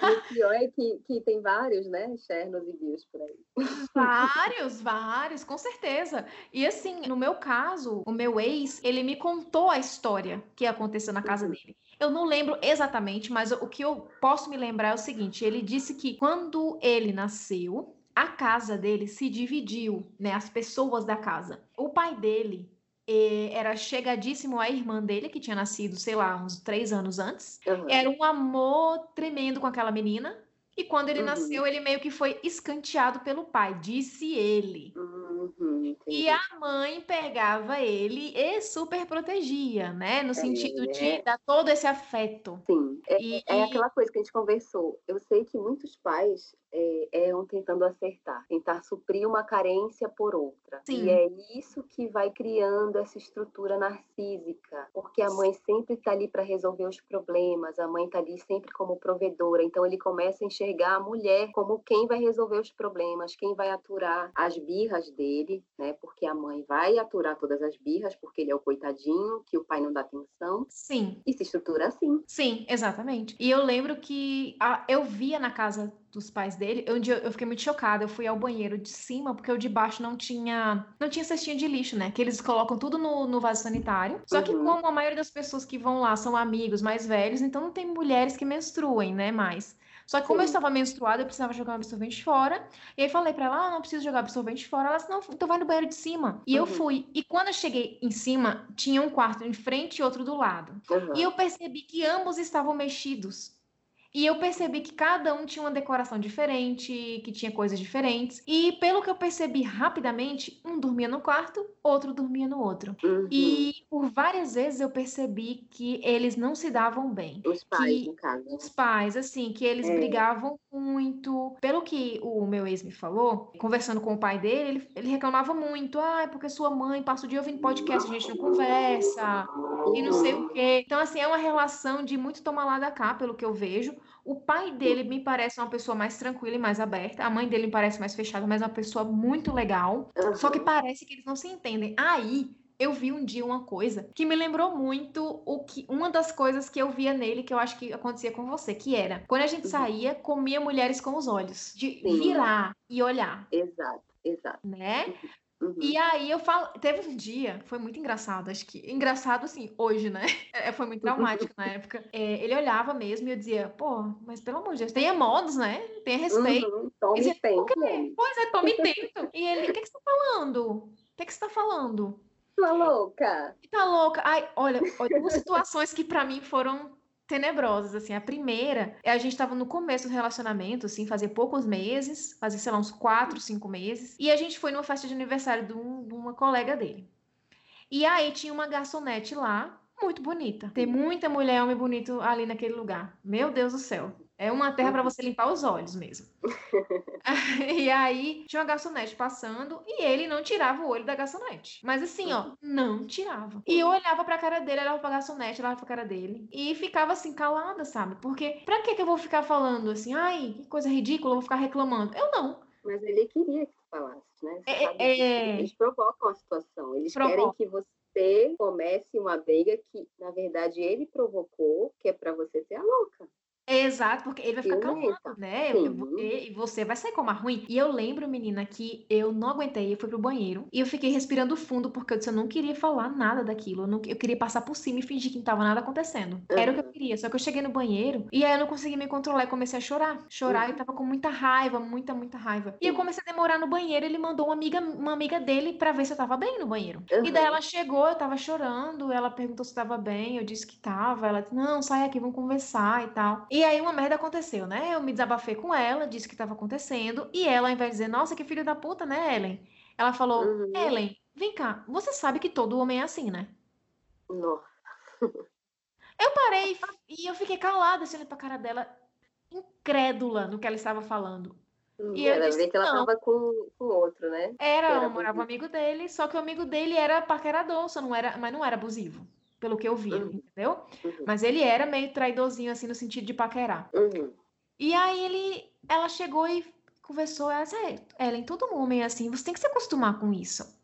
O pior é que, que tem vários, né? Chernos e Bios por aí. Vários, vários, com certeza. E assim, no meu caso, o meu ex, ele me contou a história que aconteceu na casa Uhum. dele. Eu não lembro exatamente, mas o que eu posso me lembrar é o seguinte: ele disse que quando ele nasceu, a casa dele se dividiu, né? As pessoas da casa. O pai dele eh, era chegadíssimo à irmã dele, que tinha nascido, sei lá, uns três anos antes. Aham. Era um amor tremendo com aquela menina. E quando ele Uhum. nasceu, ele meio que foi escanteado pelo pai, disse ele. Uhum. E a mãe pegava ele e super protegia, né? No sentido de É. dar todo esse afeto. Sim, é, E- é aquela coisa que a gente conversou. Eu sei que muitos pais é, é um tentando acertar, tentar suprir uma carência por outra. Sim. E é isso que vai criando essa estrutura narcísica, porque a mãe sempre está ali para resolver os problemas, a mãe está ali sempre como provedora. Então ele começa a enxergar a mulher como quem vai resolver os problemas, quem vai aturar as birras dele, né? Porque a mãe vai aturar todas as birras, porque ele é o coitadinho, que o pai não dá atenção. Sim, E se estrutura assim. sim, exatamente. E eu lembro que a- eu via na casa dos pais dele, um dia eu fiquei muito chocada. Eu fui ao banheiro de cima, porque o de baixo não tinha não tinha cestinha de lixo, né? Que eles colocam tudo no, no vaso sanitário. Só que Uhum. como a maioria das pessoas que vão lá são amigos mais velhos, então não tem mulheres que menstruem, né, mais. Só que como eu Sim. estava menstruada, eu precisava jogar o absorvente fora. E aí falei pra ela, ah, não preciso jogar absorvente fora. Ela disse, não, então vai no banheiro de cima. E eu Uhum. fui. E quando eu cheguei em cima, tinha um quarto em frente e outro do lado. Aham. E eu percebi que ambos estavam mexidos. E eu percebi que cada um tinha uma decoração diferente, que tinha coisas diferentes. E pelo que eu percebi rapidamente, um dormia no quarto, outro dormia no outro. Uhum. E por várias vezes eu percebi que eles não se davam bem. Os pais, que- no caso. Os pais, assim, que eles É. brigavam muito. Pelo que o meu ex me falou, conversando com o pai dele, ele, ele reclamava muito. Ah, é porque sua mãe passa o dia ouvindo podcast, a gente não conversa e não sei o quê. Então, assim, é uma relação de muito tomar lá da cá, pelo que eu vejo. O pai dele me parece uma pessoa mais tranquila e mais aberta. A mãe dele me parece mais fechada, mas é uma pessoa muito legal. Só que parece que eles não se entendem. Aí eu vi um dia uma coisa que me lembrou muito o que uma das coisas que eu via nele que eu acho que acontecia com você, que era quando a gente Uhum. saía, comia mulheres com os olhos, de Sim. virar e olhar, Exato, exato. né? Uhum. E aí eu falo, teve um dia, foi muito engraçado, acho que engraçado assim, hoje, né? É, foi muito traumático na época. É, ele olhava mesmo e eu dizia, pô, mas pelo amor de Deus, tenha modos, né? Tenha respeito. Uhum. Tome Dizia, tempo, "Por quê? homem. Pois é, tome tempo. E ele, o que, que você tá falando? O que, que você tá falando? Sua louca. Tá louca? Ai, olha, olha, duas situações que pra mim foram tenebrosas, assim. A primeira, é a gente tava no começo do relacionamento, assim, fazia poucos meses, fazia, sei lá, uns quatro, cinco meses. E a gente foi numa festa de aniversário de, um- de uma colega dele. E aí tinha uma garçonete lá, muito bonita. Tem muita mulher, homem bonito ali naquele lugar. Meu Deus do céu. É uma terra pra você limpar os olhos mesmo. E aí tinha uma garçonete passando e ele não tirava o olho da garçonete. Mas assim, ó, não tirava. E eu olhava pra cara dele, olhava pra garçonete, olhava pra cara dele. E ficava assim, calada, sabe? Porque pra que que eu vou ficar falando assim, ai, que coisa ridícula, eu vou ficar reclamando? Eu não. Mas ele queria que tu falasse, né? É, sabe é, é. Eles provocam a situação. Eles querem que você comece uma briga que, na verdade, ele provocou, que é pra você ser a louca. Exato, porque ele vai ficar calmando, né? E você vai sair como a ruim. E eu lembro, menina, que eu não aguentei, eu fui pro banheiro e eu fiquei respirando fundo porque eu disse, eu não queria falar nada daquilo. Eu, não, eu queria passar por cima e fingir que não tava nada acontecendo. Uhum. Era o que eu queria. Só que eu cheguei no banheiro e aí eu não consegui me controlar e comecei a chorar. Chorar uhum. e tava com muita raiva, muita, muita raiva. E eu comecei a demorar no banheiro. Ele mandou uma amiga, uma amiga dele pra ver se eu tava bem no banheiro. Uhum. E daí ela chegou, eu tava chorando. Ela perguntou se tava bem. Eu disse que tava. Ela disse, não, sai aqui, vamos conversar e tal. E aí uma merda aconteceu né? Eu me desabafei com ela, disse o que estava acontecendo, e ela, ao invés de dizer, nossa, que filho da puta, né, Ellen? Ela falou, uhum. Ellen, vem cá, você sabe que todo homem é assim, né? Não. eu parei e eu fiquei calada, assim, olhando pra cara dela, incrédula no que ela estava falando. E eu disse, que ela estava com, com outro, né? Era, era morava um amigo dele, só que o amigo dele era paquerador, só não era, mas não era abusivo pelo que eu vi, uhum. entendeu? Uhum. Mas ele era meio traidorzinho, assim, no sentido de paquerar. Uhum. E aí ele, ela chegou e conversou, ela disse, é, Ellen, todo homem é assim, você tem que se acostumar com isso.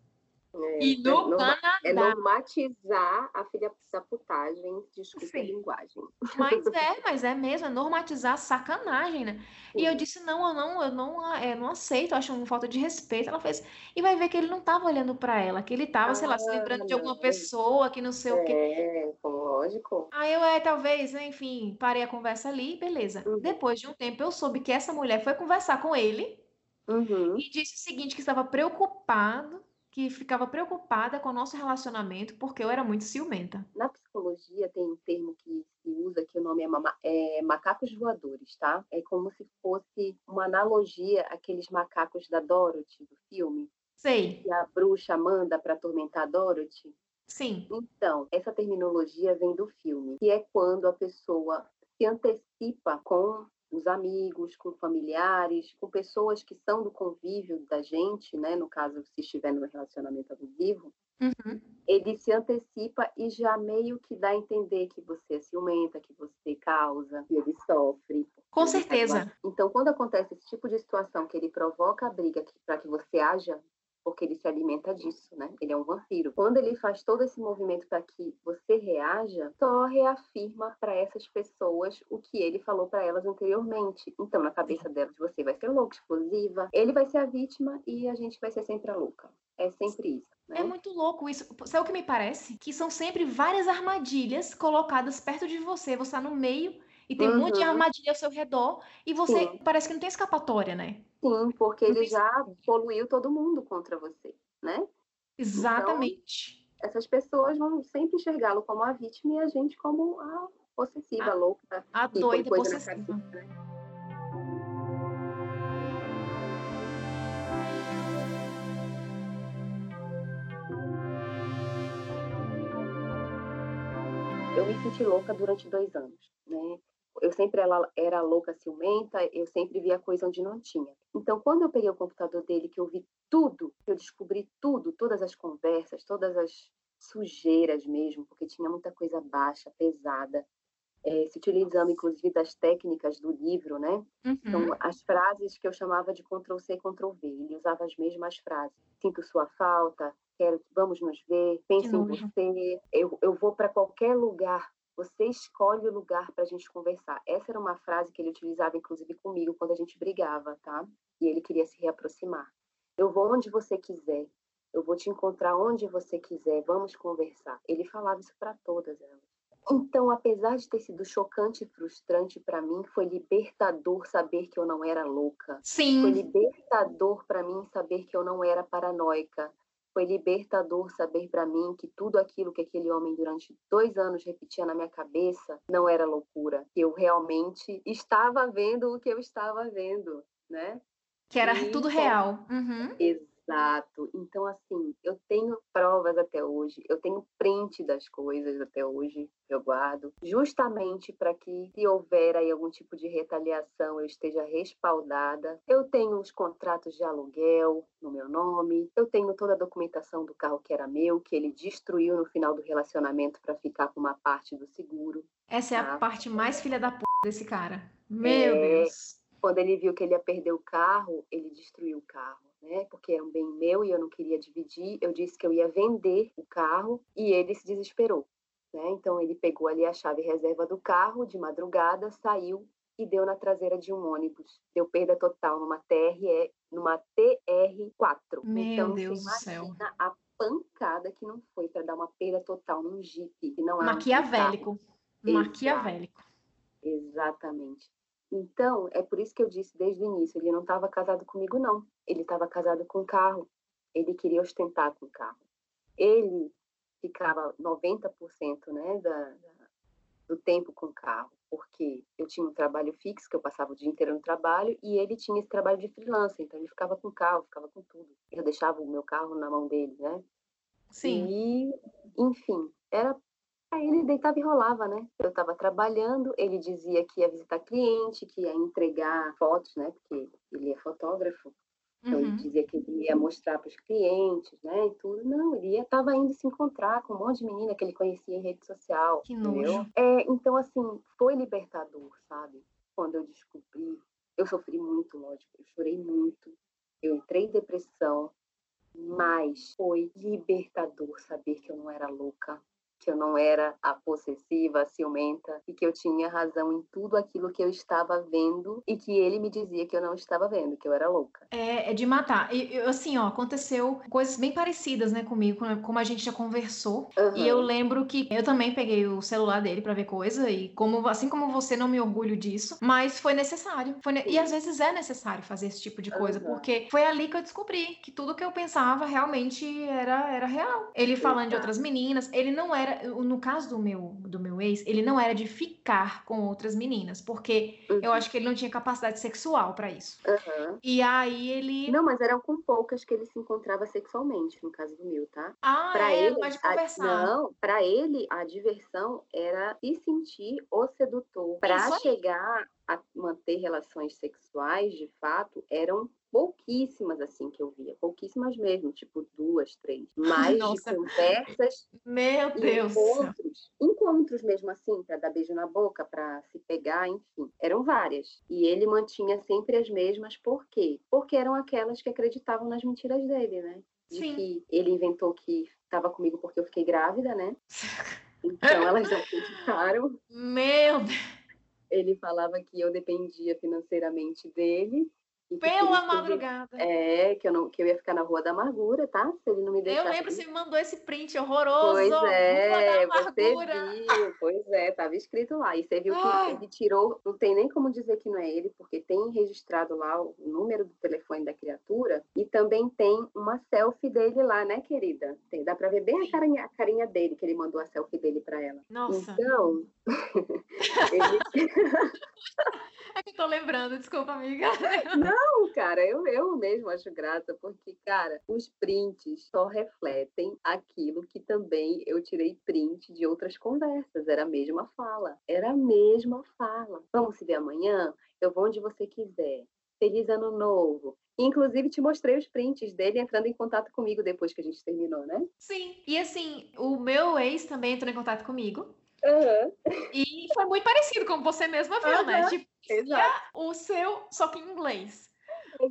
É, e no é, norma, é normatizar a filha da putagem, desculpa Sim. a linguagem. Mas é, mas é mesmo, é normatizar a sacanagem, né? Sim. E eu disse, não, eu não, eu não, eu não aceito, acho uma falta de respeito. Ela fez, e vai ver que ele não estava olhando para ela, que ele estava, ah, sei lá, se lembrando de alguma pessoa que não sei é, o quê. É, lógico. Aí eu, é, talvez, enfim, parei a conversa ali, beleza. Uhum. Depois de um tempo, eu soube que essa mulher foi conversar com ele uhum. e disse o seguinte, que estava preocupado que ficava preocupada com o nosso relacionamento porque eu era muito ciumenta. Na psicologia tem um termo que se usa que o nome é, mama, é macacos voadores, tá? É como se fosse uma analogia àqueles macacos da Dorothy do filme. Sei. Que a bruxa manda para atormentar a Dorothy. Sim. Então, essa terminologia vem do filme, que é quando a pessoa se antecipa com os amigos, com familiares, com pessoas que são do convívio da gente, né? No caso, se estiver no relacionamento abusivo, uhum. ele se antecipa e já meio que dá a entender que você é ciumenta, que você causa, que ele sofre. Com certeza. Então, quando acontece esse tipo de situação que ele provoca a briga para que você haja porque ele se alimenta disso, né? Ele é um vampiro. Quando ele faz todo esse movimento para que você reaja, só reafirma para essas pessoas o que ele falou para elas anteriormente. Então, na cabeça delas, você vai ser louca, explosiva, ele vai ser a vítima e a gente vai ser sempre a louca. É sempre isso. Né? É muito louco isso. Sabe o que me parece? Que são sempre várias armadilhas colocadas perto de você. Você está no meio e tem uhum. um monte de uhum. armadilha ao seu redor e você Sim. parece que não tem escapatória, né? Sim, porque ele já poluiu todo mundo contra você, né? Exatamente. Então, essas pessoas vão sempre enxergá-lo como a vítima e a gente como a possessiva, a, louca. A doida possessiva. Né? Eu me senti louca durante dois anos, né? Eu sempre era, era louca ciumenta, eu sempre via coisa onde não tinha. Então, quando eu peguei o computador dele, que eu vi tudo, que eu descobri tudo, todas as conversas, todas as sujeiras mesmo, porque tinha muita coisa baixa, pesada, é, se utilizando inclusive das técnicas do livro, né? Uhum. Então, as frases que eu chamava de Ctrl C, Ctrl V, ele usava as mesmas frases. Sinto sua falta, quero, vamos nos ver, pense em você, eu, eu vou para qualquer lugar você escolhe o lugar para a gente conversar. Essa era uma frase que ele utilizava, inclusive, comigo quando a gente brigava, tá? E ele queria se reaproximar. Eu vou onde você quiser. Eu vou te encontrar onde você quiser. Vamos conversar. Ele falava isso para todas elas. Então, apesar de ter sido chocante e frustrante para mim, foi libertador saber que eu não era louca. Sim. Foi libertador para mim saber que eu não era paranoica, foi libertador saber para mim que tudo aquilo que aquele homem durante dois anos repetia na minha cabeça não era loucura, que eu realmente estava vendo o que eu estava vendo, né? Que era e, tudo real. Uhum. Exato. Então, assim, eu tenho provas até hoje, eu tenho print das coisas até hoje, eu guardo, justamente para que, se houver aí algum tipo de retaliação, eu esteja respaldada. Eu tenho os contratos de aluguel no meu nome, eu tenho toda a documentação do carro que era meu, que ele destruiu no final do relacionamento para ficar com uma parte do seguro. Essa tá? é a tá? parte mais filha da p desse cara. Meu é... Deus. Quando ele viu que ele ia perder o carro, ele destruiu o carro né? Porque era um bem meu e eu não queria dividir. Eu disse que eu ia vender o carro e ele se desesperou. né? Então ele pegou ali a chave reserva do carro de madrugada, saiu e deu na traseira de um ônibus. Deu perda total numa TRE, numa TR4. Meu então, Deus do céu. A pancada que não foi para dar uma perda total num Jeep, que não é Maquiavélico. Um Maquiavélico. Exatamente. Então, é por isso que eu disse desde o início, ele não estava casado comigo, não. Ele estava casado com o carro. Ele queria ostentar com o carro. Ele ficava 90% né, da, do tempo com o carro, porque eu tinha um trabalho fixo, que eu passava o dia inteiro no trabalho, e ele tinha esse trabalho de freelancer, então ele ficava com o carro, ficava com tudo. Eu deixava o meu carro na mão dele, né? Sim. E, enfim, era Aí ele deitava e rolava, né? Eu estava trabalhando, ele dizia que ia visitar cliente, que ia entregar fotos, né? Porque ele é fotógrafo. Então uhum. ele dizia que ele ia mostrar para os clientes, né? E tudo. Não, ele estava indo se encontrar com um monte de menina que ele conhecia em rede social. Que nojo. É, então, assim, foi libertador, sabe? Quando eu descobri, eu sofri muito, lógico, eu chorei muito. Eu entrei em depressão, mas foi libertador saber que eu não era louca, que eu não era a possessiva, a ciumenta e que eu tinha razão em tudo aquilo que eu estava vendo e que ele me dizia que eu não estava vendo, que eu era louca. É, é de matar. E, assim, ó, aconteceu coisas bem parecidas, né, comigo, como a gente já conversou. Uhum. E eu lembro que eu também peguei o celular dele para ver coisa e como assim como você não me orgulho disso, mas foi necessário. Foi ne... E às vezes é necessário fazer esse tipo de coisa, uhum. porque foi ali que eu descobri que tudo que eu pensava realmente era era real. Ele falando de outras meninas, ele não era era, no caso do meu, do meu ex, ele não era de ficar com outras meninas, porque uhum. eu acho que ele não tinha capacidade sexual para isso. Uhum. E aí ele. Não, mas eram com poucas que ele se encontrava sexualmente, no caso do meu, tá? Ah, pra é, ele, pode conversar. A, não, para ele a diversão era se sentir o sedutor. Para chegar a manter relações sexuais, de fato, eram pouquíssimas assim que eu via, pouquíssimas mesmo, tipo duas, três, mais de conversas, meu Deus, encontros, encontros mesmo assim para dar beijo na boca, para se pegar, enfim, eram várias. E ele mantinha sempre as mesmas, por quê? Porque eram aquelas que acreditavam nas mentiras dele, né? De Sim. que ele inventou que estava comigo porque eu fiquei grávida, né? Então elas acreditaram. Meu Deus. Ele falava que eu dependia financeiramente dele pela madrugada. É, que eu, não, que eu ia ficar na Rua da Amargura, tá? Se ele não me deixasse. Eu lembro, você me mandou esse print horroroso. Pois é, você viu. Pois é, tava escrito lá. E você viu Ai. que ele tirou, não tem nem como dizer que não é ele, porque tem registrado lá o número do telefone da criatura e também tem uma selfie dele lá, né, querida? Tem, dá pra ver bem a carinha, a carinha dele, que ele mandou a selfie dele pra ela. Nossa. Então, ele... É que eu tô lembrando, desculpa, amiga. Não, cara, eu, eu mesmo acho graça, porque, cara, os prints só refletem aquilo que também eu tirei print de outras conversas. Era a mesma fala. Era a mesma fala. Vamos se ver amanhã? Eu vou onde você quiser. Feliz ano novo. Inclusive, te mostrei os prints dele entrando em contato comigo depois que a gente terminou, né? Sim. E assim, o meu ex também entrou em contato comigo. Uhum. E foi muito parecido, como você mesma viu, uhum. né? Tipo, Exato. o seu, só que em inglês.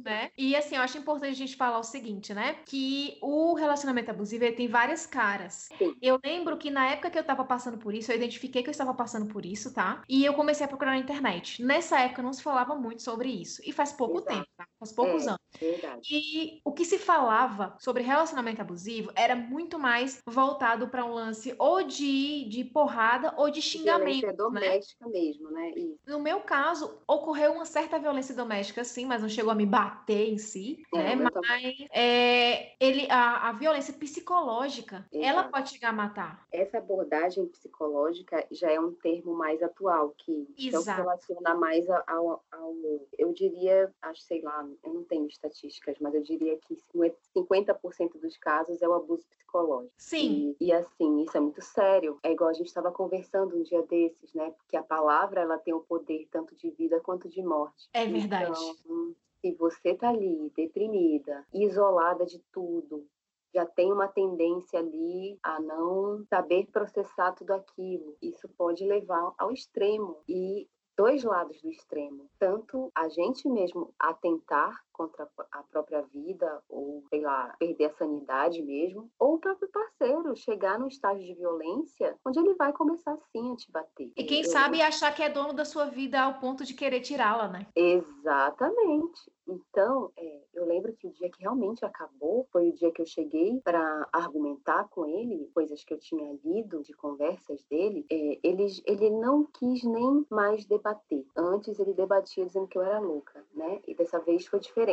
Né? E assim, eu acho importante a gente falar o seguinte, né? Que o relacionamento abusivo tem várias caras. Sim. Eu lembro que na época que eu tava passando por isso, eu identifiquei que eu estava passando por isso, tá? E eu comecei a procurar na internet. Nessa época não se falava muito sobre isso. E faz pouco Exato. tempo, tá? Faz poucos é, anos. Verdade. E o que se falava sobre relacionamento abusivo era muito mais voltado para um lance ou de, de porrada ou de xingamento. Violência né? doméstica né? mesmo, né? Isso. No meu caso, ocorreu uma certa violência doméstica, sim, mas não chegou a me bater em si, é, né? Mas é, ele, a, a, violência psicológica, Exato. ela pode chegar a matar. Essa abordagem psicológica já é um termo mais atual, que então, se relaciona mais ao, ao, eu diria, acho, sei lá, eu não tenho estatísticas, mas eu diria que 50% dos casos é o abuso psicológico. Sim. E, e assim, isso é muito sério. É igual a gente estava conversando um dia desses, né? Porque a palavra, ela tem o poder tanto de vida quanto de morte. É verdade. Então, se você tá ali deprimida, isolada de tudo, já tem uma tendência ali a não saber processar tudo aquilo. Isso pode levar ao extremo e dois lados do extremo. Tanto a gente mesmo atentar contra a própria vida, ou, sei lá, perder a sanidade mesmo, ou o próprio parceiro chegar num estágio de violência onde ele vai começar sim a te bater. E quem eu... sabe achar que é dono da sua vida ao ponto de querer tirá-la, né? Exatamente. Então, é, eu lembro que o dia que realmente acabou foi o dia que eu cheguei para argumentar com ele coisas que eu tinha lido de conversas dele. É, ele, ele não quis nem mais debater. Antes ele debatia dizendo que eu era louca, né? E dessa vez foi diferente.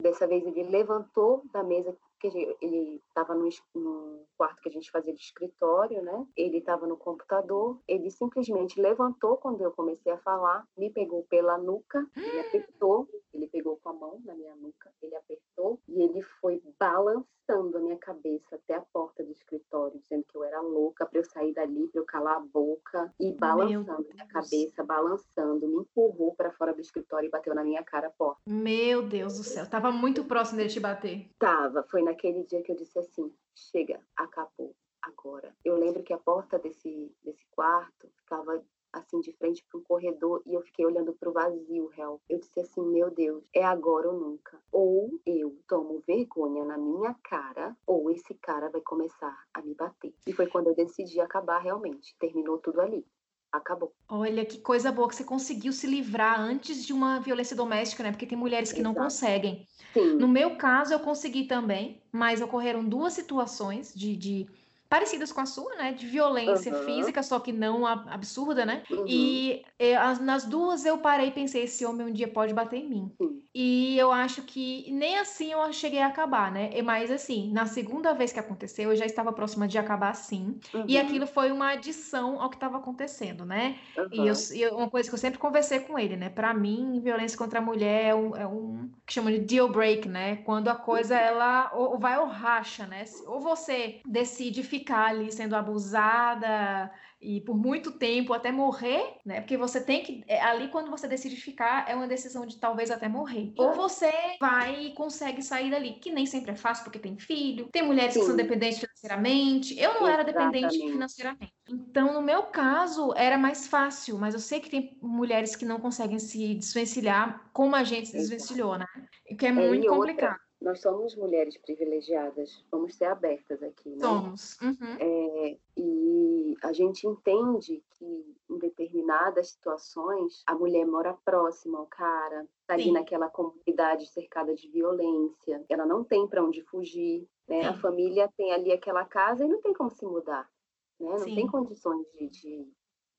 Dessa vez ele levantou da mesa que ele estava no, no, quarto que a gente fazia de escritório, né? Ele estava no computador, ele simplesmente levantou quando eu comecei a falar, me pegou pela nuca, me apertou, ele pegou com a mão na minha nuca, ele apertou e ele foi balançando a minha cabeça até a porta do escritório, dizendo que eu era louca para eu sair dali, para eu calar a boca e balançando a cabeça, balançando, me empurrou para fora do escritório e bateu na minha cara a porta. Meu Deus do céu, tava muito próximo dele te bater. Tava, foi na naquele dia que eu disse assim: chega, acabou, agora. Eu lembro que a porta desse, desse quarto ficava assim de frente para um corredor e eu fiquei olhando para o vazio, real. Eu disse assim, meu Deus, é agora ou nunca. Ou eu tomo vergonha na minha cara, ou esse cara vai começar a me bater. E foi quando eu decidi acabar realmente. Terminou tudo ali acabou. Olha que coisa boa que você conseguiu se livrar antes de uma violência doméstica, né? Porque tem mulheres que Exato. não conseguem. Sim. No meu caso, eu consegui também, mas ocorreram duas situações de, de parecidas com a sua, né? De violência uhum. física, só que não absurda, né? Uhum. E eu, nas duas eu parei e pensei, esse homem um dia pode bater em mim. Uhum. E eu acho que nem assim eu cheguei a acabar, né? Mas assim, na segunda vez que aconteceu, eu já estava próxima de acabar sim. E uhum. aquilo foi uma adição ao que estava acontecendo, né? E, eu, e uma coisa que eu sempre conversei com ele, né? Para mim, violência contra a mulher é um, é um que chama de deal break, né? Quando a coisa uhum. ela ou vai ou racha, né? Ou você decide ficar ficar ali sendo abusada e por muito tempo até morrer, né? Porque você tem que é, ali quando você decide ficar é uma decisão de talvez até morrer. Ou você vai e consegue sair dali, que nem sempre é fácil porque tem filho, tem mulheres Sim. que são dependentes financeiramente. Eu não Exatamente. era dependente financeiramente. Então, no meu caso, era mais fácil, mas eu sei que tem mulheres que não conseguem se desvencilhar como a gente se desvencilhou, né? O que é, é muito complicado. Nós somos mulheres privilegiadas, vamos ser abertas aqui, né? Somos. Uhum. É, e a gente entende que em determinadas situações a mulher mora próxima ao cara, tá ali naquela comunidade cercada de violência, ela não tem para onde fugir, né? A família tem ali aquela casa e não tem como se mudar, né? Não Sim. tem condições de, de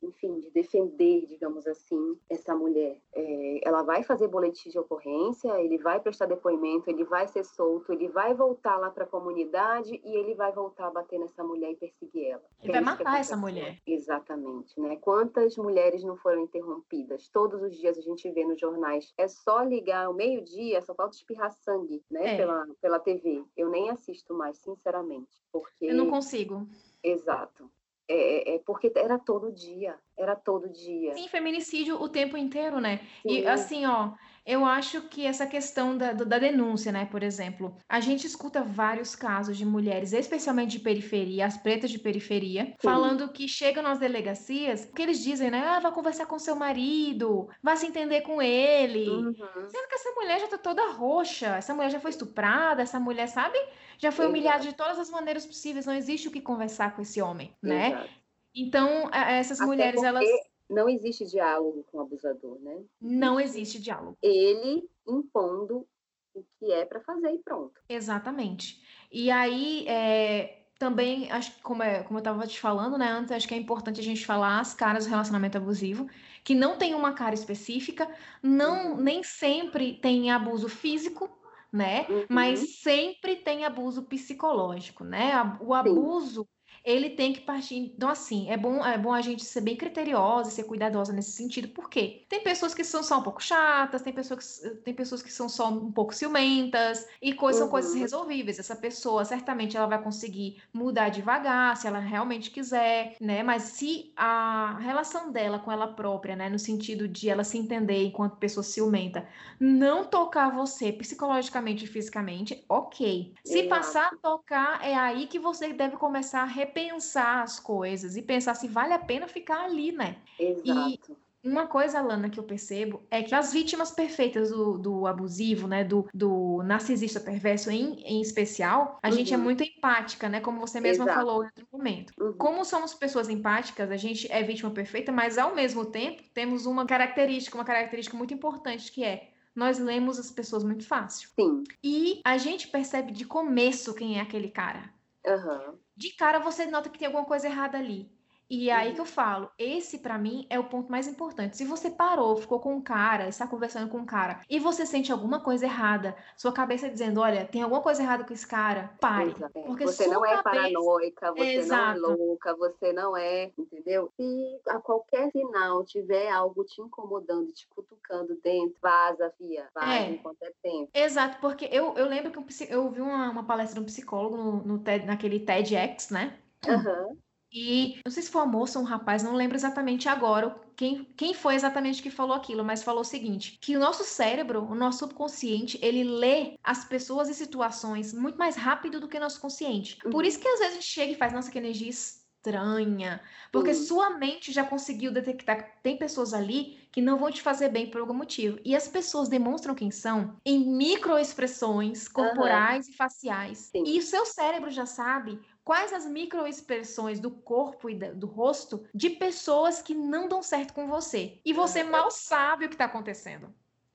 enfim, de defender, digamos assim, essa mulher. É, ela vai fazer boletim de ocorrência, ele vai prestar depoimento, ele vai ser solto, ele vai voltar lá para a comunidade e ele vai voltar a bater nessa mulher e perseguir ela. Ele vai matar essa mulher. Exatamente, né? Quantas mulheres não foram interrompidas? Todos os dias a gente vê nos jornais. É só ligar ao meio-dia, só falta espirrar sangue, né? É. Pela, pela TV. Eu nem assisto mais, sinceramente, porque... Eu não consigo. Exato. É, é, é, porque era todo dia, era todo dia. Sim, feminicídio o tempo inteiro, né? Sim. E assim, ó, eu acho que essa questão da, da denúncia, né, por exemplo, a gente escuta vários casos de mulheres, especialmente de periferia, as pretas de periferia, Sim. falando que chegam nas delegacias, que eles dizem, né, ah, vai conversar com seu marido, vai se entender com ele. Uhum. Sendo que essa mulher já tá toda roxa, essa mulher já foi estuprada, essa mulher, sabe? Já foi Exato. humilhada de todas as maneiras possíveis, não existe o que conversar com esse homem, né? Exato. Então, essas Até mulheres, elas não existe diálogo com o abusador, né? Não existe diálogo. Ele impondo o que é para fazer e pronto. Exatamente. E aí, é, também, acho que como, é, como eu estava te falando, né, antes, acho que é importante a gente falar as caras do relacionamento abusivo, que não tem uma cara específica, não uhum. nem sempre tem abuso físico, né? Uhum. Mas sempre tem abuso psicológico, né? O abuso Sim ele tem que partir. Então, assim, é bom, é bom a gente ser bem criteriosa, ser cuidadosa nesse sentido, porque tem pessoas que são só um pouco chatas, tem pessoas que, tem pessoas que são só um pouco ciumentas, e coisas, uhum. são coisas resolvíveis. Essa pessoa, certamente, ela vai conseguir mudar devagar, se ela realmente quiser, né? Mas se a relação dela com ela própria, né, no sentido de ela se entender enquanto pessoa ciumenta, não tocar você psicologicamente e fisicamente, ok. Se Exato. passar a tocar, é aí que você deve começar a repensar as coisas e pensar se vale a pena ficar ali, né? Exato. E Uma coisa, Lana, que eu percebo é que as vítimas perfeitas do, do abusivo, né, do, do narcisista perverso em, em especial, a uhum. gente é uhum. muito empática, né, como você mesma Exato. falou em outro momento. Uhum. Como somos pessoas empáticas, a gente é vítima perfeita, mas ao mesmo tempo temos uma característica, uma característica muito importante que é nós lemos as pessoas muito fácil. Sim. E a gente percebe de começo quem é aquele cara. Uhum. De cara você nota que tem alguma coisa errada ali. E aí que eu falo, esse para mim é o ponto mais importante. Se você parou, ficou com um cara, está conversando com um cara, e você sente alguma coisa errada, sua cabeça dizendo, olha, tem alguma coisa errada com esse cara, pare. Porque você não é cabeça... paranoica, você Exato. não é louca, você não é, entendeu? Se a qualquer sinal tiver algo te incomodando, te cutucando dentro, vaza, via, vaza é. enquanto é tempo. Exato, porque eu, eu lembro que um, eu ouvi uma, uma palestra de um psicólogo no, no TED, naquele TEDx, né? Uhum. E não sei se foi uma moça ou um rapaz, não lembro exatamente agora quem, quem foi exatamente que falou aquilo, mas falou o seguinte: que o nosso cérebro, o nosso subconsciente, ele lê as pessoas e situações muito mais rápido do que o nosso consciente. Por uhum. isso que às vezes a gente chega e faz, nossa, que energia estranha. Porque uhum. sua mente já conseguiu detectar que tem pessoas ali que não vão te fazer bem por algum motivo. E as pessoas demonstram quem são em microexpressões corporais uhum. e faciais. Sim. E o seu cérebro já sabe quais as microexpressões do corpo e do rosto de pessoas que não dão certo com você. E você mal sabe o que está acontecendo.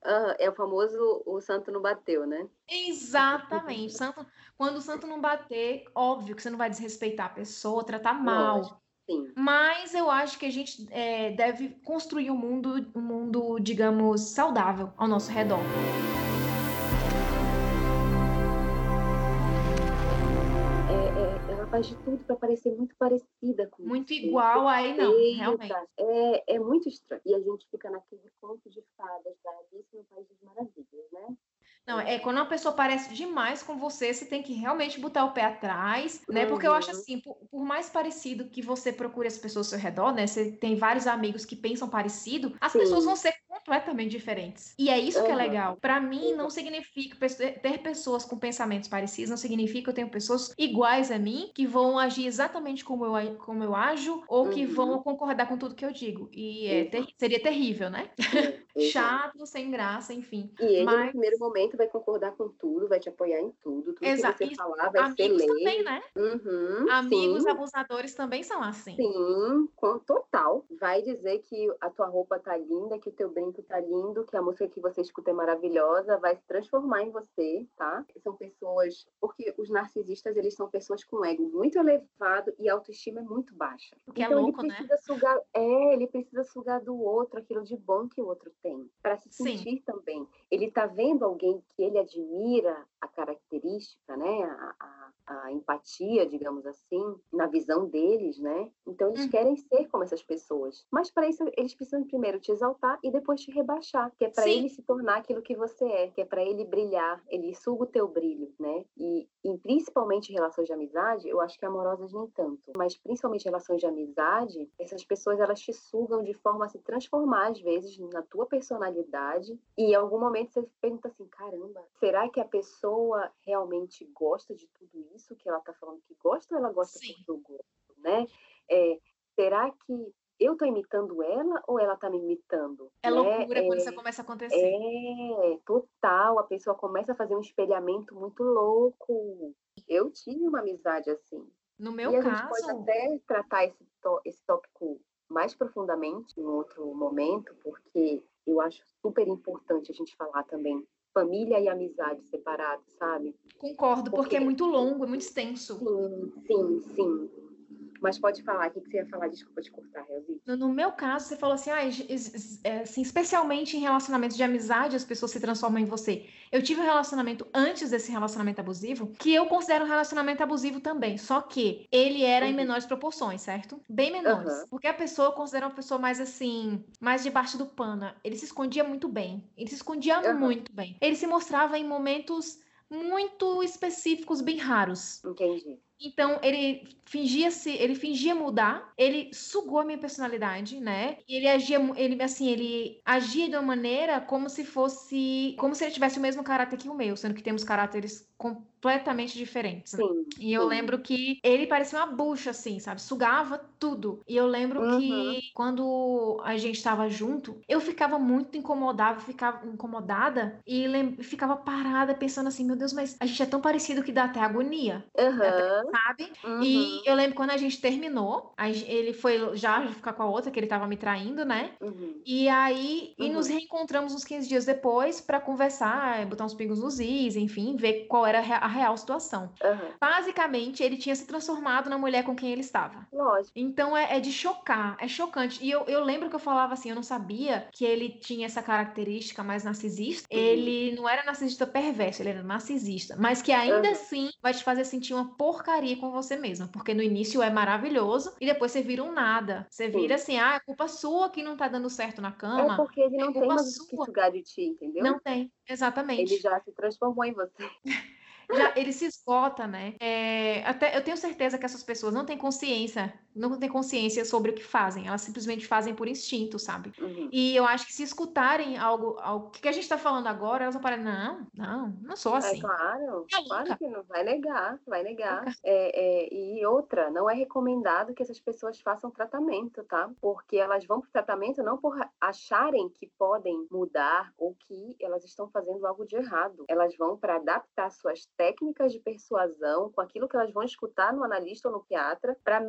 Uh, é o famoso o santo não bateu, né? Exatamente. santo, quando o santo não bater, óbvio que você não vai desrespeitar a pessoa, tratar mal. Sim. Mas eu acho que a gente é, deve construir um mundo, um mundo, digamos, saudável ao nosso redor. Faz de tudo para parecer muito parecida com Muito você. igual, aí não, realmente. É, é muito estranho. E a gente fica naquele conto de fadas da Alice no País das Maravilhas, né? Não, é quando uma pessoa parece demais com você, você tem que realmente botar o pé atrás, né? Porque eu acho uhum. assim, por, por, mais parecido que você procure as pessoas ao seu redor, né? Você tem vários amigos que pensam parecido, as Sim. pessoas vão ser completamente diferentes. E é isso uhum. que é legal. Para mim, não significa ter pessoas com pensamentos parecidos, não significa que eu tenho pessoas iguais a mim que vão agir exatamente como eu, como eu ajo ou que uhum. vão concordar com tudo que eu digo. E é ter, seria terrível, né? Chato, sem graça, enfim. E ele, Mas... no primeiro momento, vai concordar com tudo, vai te apoiar em tudo. Tudo Exato. que você falar vai Amigos ser lei. também, né? Uhum, Amigos sim. abusadores também são assim. Sim, com total. Vai dizer que a tua roupa tá linda, que o teu brinco tá lindo, que a música que você escuta é maravilhosa, vai se transformar em você, tá? São pessoas... Porque os narcisistas, eles são pessoas com ego muito elevado e autoestima é muito baixa. Porque é então, é louco, ele né? precisa né? Sugar, é, ele precisa sugar do outro aquilo de bom que o outro tem, para se sentir Sim. também. Ele tá vendo alguém que ele admira a característica, né, a, a, a, empatia, digamos assim, na visão deles, né? Então eles hum. querem ser como essas pessoas. Mas para isso eles precisam primeiro te exaltar e depois te rebaixar, que é para ele se tornar aquilo que você é, que é para ele brilhar, ele suga o teu brilho, né? E, e principalmente em relações de amizade, eu acho que amorosas nem tanto, mas principalmente em relações de amizade, essas pessoas elas te sugam de forma a se transformar às vezes na tua personalidade e em algum momento você pergunta assim, caramba, será que a pessoa pessoa realmente gosta de tudo isso que ela está falando que gosta ou ela gosta Sim. porque eu gosto, né? É, será que eu estou imitando ela ou ela está me imitando? É né? loucura é, quando isso começa a acontecer. É, total. A pessoa começa a fazer um espelhamento muito louco. Eu tive uma amizade assim. No meu e caso. A gente pode até tratar esse, esse tópico mais profundamente em outro momento, porque eu acho super importante a gente falar também família e amizade separados, sabe? Concordo, porque, porque é muito longo, é muito extenso. Sim, sim, sim. Mas pode falar, o que você ia falar? Desculpa te cortar, Helvi. No, no, meu caso, você falou assim, ah, assim, especialmente em relacionamentos de amizade, as pessoas se transformam em você. Eu tive um relacionamento antes desse relacionamento abusivo, que eu considero um relacionamento abusivo também, só que ele era uhum. em menores proporções, certo? Bem menores. Uhum. Porque a pessoa eu considero uma pessoa mais assim, mais debaixo do pano. Ele se escondia muito bem. Ele se escondia uhum. muito bem. Ele se mostrava em momentos muito específicos, bem raros. Entendi. Então, ele fingia se, ele fingia mudar, ele sugou a minha personalidade, né? E ele agia, ele assim, ele agia de uma maneira como se fosse, como se ele tivesse o mesmo caráter que o meu, sendo que temos caráteres completamente diferentes. Né? Sim, e eu sim. lembro que ele parecia uma bucha, assim, sabe? Sugava tudo. E eu lembro Uhum. que quando a gente estava junto, eu ficava muito incomodada, ficava incomodada e lem- ficava parada pensando assim, meu Deus, mas a gente é tão parecido que dá até agonia, Aham, sabe? uhum. E eu lembro quando a gente terminou, ele foi já ficar com a outra, que ele tava me traindo, né? Uhum. E aí, e Uhum. nos reencontramos uns 15 dias depois para conversar, botar uns pingos nos is, enfim, ver qual era a re- a real situação. Basicamente, ele tinha se transformado na mulher com quem ele estava. Lógico. Então é, é de chocar, é chocante. E eu, eu lembro que eu falava assim, eu não sabia que ele tinha essa característica mais narcisista. Uhum. Ele não era narcisista perverso, ele era narcisista. Mas que ainda Uhum. assim vai te fazer sentir uma porcaria com você mesma. Porque no início é maravilhoso e depois você vira um nada. Você vira assim, ah, é culpa sua que não tá dando certo na É cama. porque ele não é tem mais o que sua. sugar de ti, entendeu? Não tem, Ele exatamente. já se transformou em você. Já, ele se esgota, né? É, até eu tenho certeza que essas pessoas não têm consciência, não têm consciência sobre o que fazem. Elas simplesmente fazem por instinto, sabe? Uhum. E eu acho que se escutarem algo, algo que a gente tá falando agora, elas vão parar, não, não, não sou É assim. claro, Tá claro que não vai negar, vai negar. É, é, e outra, não é recomendado que essas pessoas façam tratamento, tá? Porque elas vão para o tratamento não por acharem que podem mudar ou que elas estão fazendo algo de errado. Elas vão para adaptar suas técnicas de persuasão com aquilo que elas vão escutar no analista ou no psiquiatra para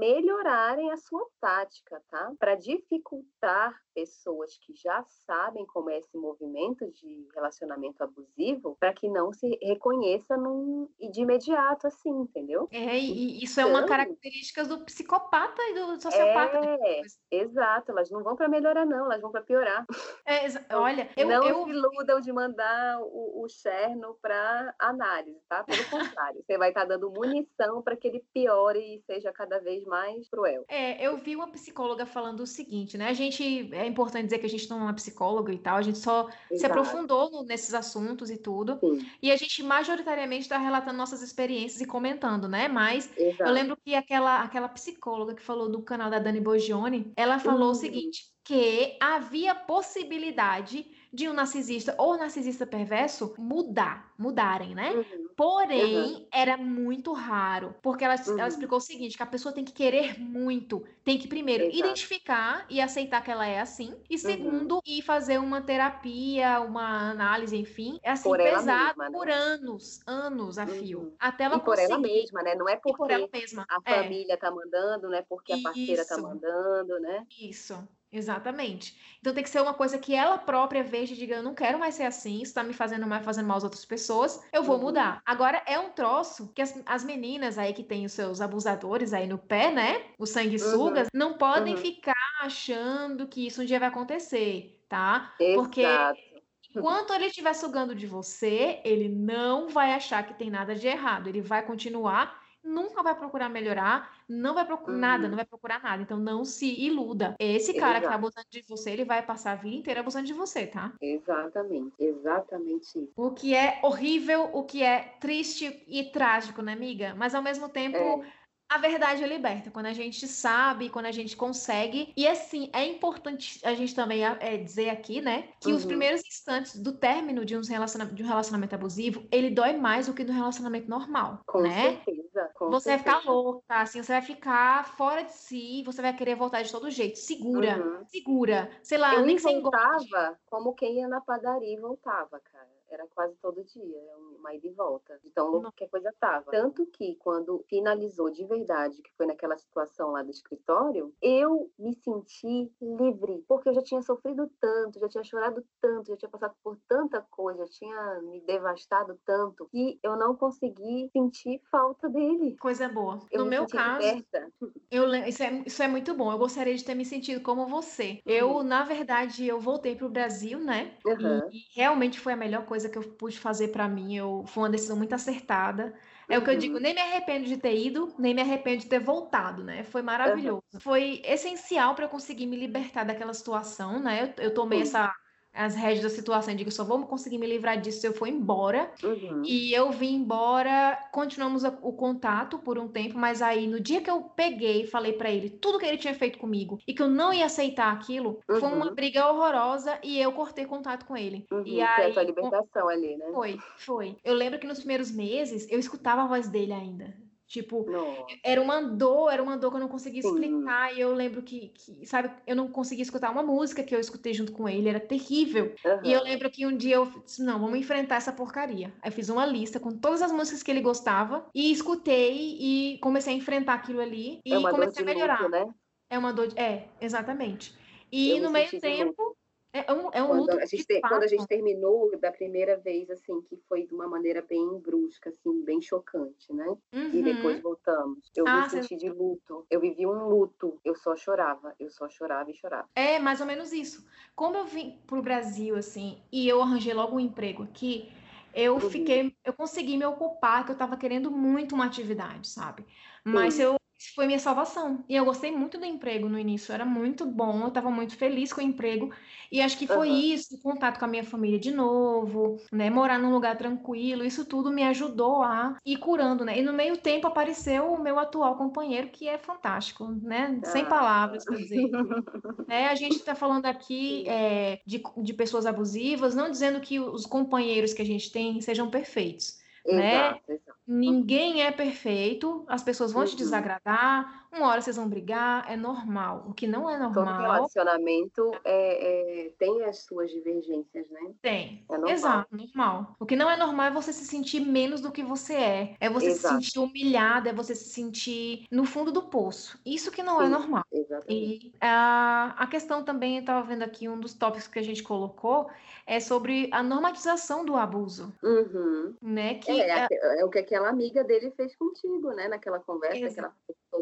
melhorarem a sua tática, tá? Para dificultar pessoas que já sabem como é esse movimento de relacionamento abusivo, para que não se reconheça num, de imediato, assim, entendeu? É, e isso é uma Então- característica do psicopata e do sociopata. É, exato, elas não vão para melhorar, não, elas vão para piorar. É, exa- olha, eu, não eu se iludam de mandar o, o Cherno para análise, tá? Pelo contrário, você vai estar dando munição para que ele piore e seja cada vez mais cruel. É, eu vi uma psicóloga falando o seguinte, né? A gente, é importante dizer que a gente não é psicóloga e tal, a gente só se Exato. aprofundou no- nesses assuntos e tudo. Sim, E a gente majoritariamente está relatando nossas experiências e comentando, né? Mas exato. eu lembro que aquela, aquela psicóloga que falou no canal da Dani Bogione, ela falou o Uhum. seguinte, que havia possibilidade de um narcisista ou narcisista perverso mudar, mudarem, né? Uhum, Porém, era muito raro, porque ela, ela Uhum. explicou o seguinte, que a pessoa tem que querer muito, tem que primeiro Exato. identificar e aceitar que ela é assim, Uhum. e segundo, ir fazer uma terapia, uma análise, enfim, é assim, Por ela pesado mesma, né? por anos, anos a fio, Uhum. até ela E por ela conseguir, mesma, né? Não é por porque ela mesma, a é, família tá mandando, não é porque a parceira tá mandando, né? isso. Exatamente. Então tem que ser uma coisa que ela própria veja e diga, eu não quero mais ser assim, isso tá me fazendo mal, fazendo mal às outras pessoas, eu vou Uhum. mudar. Agora é um troço que as, as meninas aí que têm os seus abusadores aí no pé, né? Os sanguessugas, não podem Uhum. ficar achando que isso um dia vai acontecer, tá? Porque Exato. enquanto ele estiver sugando de você, ele não vai achar que tem nada de errado. Ele vai continuar, nunca vai procurar melhorar, não vai procurar nada, Uhum. não vai procurar nada. Então não se iluda. Esse cara que tá Exato. abusando de você, ele vai passar a vida inteira abusando de você, tá? Exatamente, exatamente isso. O que é horrível, o que é triste e trágico, né, amiga? Mas ao mesmo tempo, É. a verdade é liberta. Quando a gente sabe, quando a gente consegue. E assim, é importante a gente também é, dizer aqui, né, que os Uhum. primeiros instantes do término de um, de um relacionamento abusivo, ele dói mais do que no relacionamento normal, Com né? certeza, com Você vai certeza. ficar louca, assim, você vai ficar fora de si, você vai querer voltar de todo jeito. Segura, Uhum. segura. Sei lá, Eu nem voltava como quem ia na padaria e voltava, cara. Era quase todo dia, uma ida e volta. De tão louco que a coisa tava. Tanto que quando finalizou de verdade, que foi naquela situação lá do escritório, eu me senti livre. Porque eu já tinha sofrido tanto, já tinha chorado tanto, já tinha passado por tanta coisa, já tinha me devastado tanto, que eu não consegui sentir falta dele. Coisa boa. Eu No me meu caso, liberta. Eu, isso, é, isso é muito bom. Eu gostaria de ter me sentido como você. Eu, Uhum. na verdade, eu voltei para o Brasil, né? E- Aham. E, realmente foi a melhor coisa que eu pude fazer para mim. Eu, foi uma decisão muito acertada. É o que eu digo, Uhum. nem me arrependo de ter ido, nem me arrependo de ter voltado, né? Foi maravilhoso. Foi essencial para eu conseguir me libertar daquela situação, né? Eu, eu tomei Sim. essa as rédeas da situação. Eu digo, só vou conseguir me livrar disso se eu for embora. Uhum. E eu vim embora, continuamos o contato por um tempo, mas aí no dia que eu peguei e falei para ele tudo que ele tinha feito comigo e que eu não ia aceitar aquilo, uhum. foi uma uhum. briga horrorosa e eu cortei contato com ele. Uhum. E aí, foi a libertação ali, né? Foi, foi. Eu lembro que nos primeiros meses eu escutava a voz dele ainda. Tipo, Nossa. era uma dor, era uma dor que eu não conseguia explicar. Sim. E eu lembro que, que, sabe, eu não conseguia escutar uma música que eu escutei junto com ele, era terrível. Uhum. E eu lembro que um dia eu disse, não, vamos enfrentar essa porcaria. Aí eu fiz uma lista com todas as músicas que ele gostava e escutei e comecei a enfrentar aquilo ali e é comecei a melhorar. Luto, né? É uma dor de... É, exatamente. E eu no meio tempo, é um, é um quando, luto a gente, quando a gente terminou da primeira vez, assim, que foi de uma maneira bem brusca, assim, bem chocante, né? Uhum. E depois voltamos. Eu ah, me senti de luto. Eu vivi um luto. Eu só chorava. Eu só chorava e chorava. É, mais ou menos isso. Como eu vim pro Brasil, assim, e eu arranjei logo um emprego aqui, eu uhum. fiquei, eu consegui me ocupar, que eu tava querendo muito uma atividade, sabe? Mas Sim. eu foi minha salvação. E eu gostei muito do emprego no início, era muito bom, eu estava muito feliz com o emprego. E acho que foi uhum. isso, contato com a minha família de novo, né, morar num lugar tranquilo, isso tudo me ajudou a ir curando, né? E no meio tempo apareceu o meu atual companheiro, que é fantástico, né? Sem palavras para dizer. é, a gente está falando aqui é, de, de pessoas abusivas, não dizendo que os companheiros que a gente tem sejam perfeitos. Né? Exato, né? Exato. Ninguém é perfeito, as pessoas vão uhum. te desagradar, uma hora vocês vão brigar, é normal. O que não é normal. Todo relacionamento é, é, tem as suas divergências, né? Tem. É normal. Exato, normal. O que não é normal é você se sentir menos do que você é. É você Exato. se sentir humilhada, é você se sentir no fundo do poço. Isso que não é Sim, é normal. Exatamente. E a, a questão também, eu estava vendo aqui um dos tópicos que a gente colocou, é sobre a normatização do abuso. Uhum. Né? Que é, é, é, o que aquela amiga dele fez contigo, né? Naquela conversa, que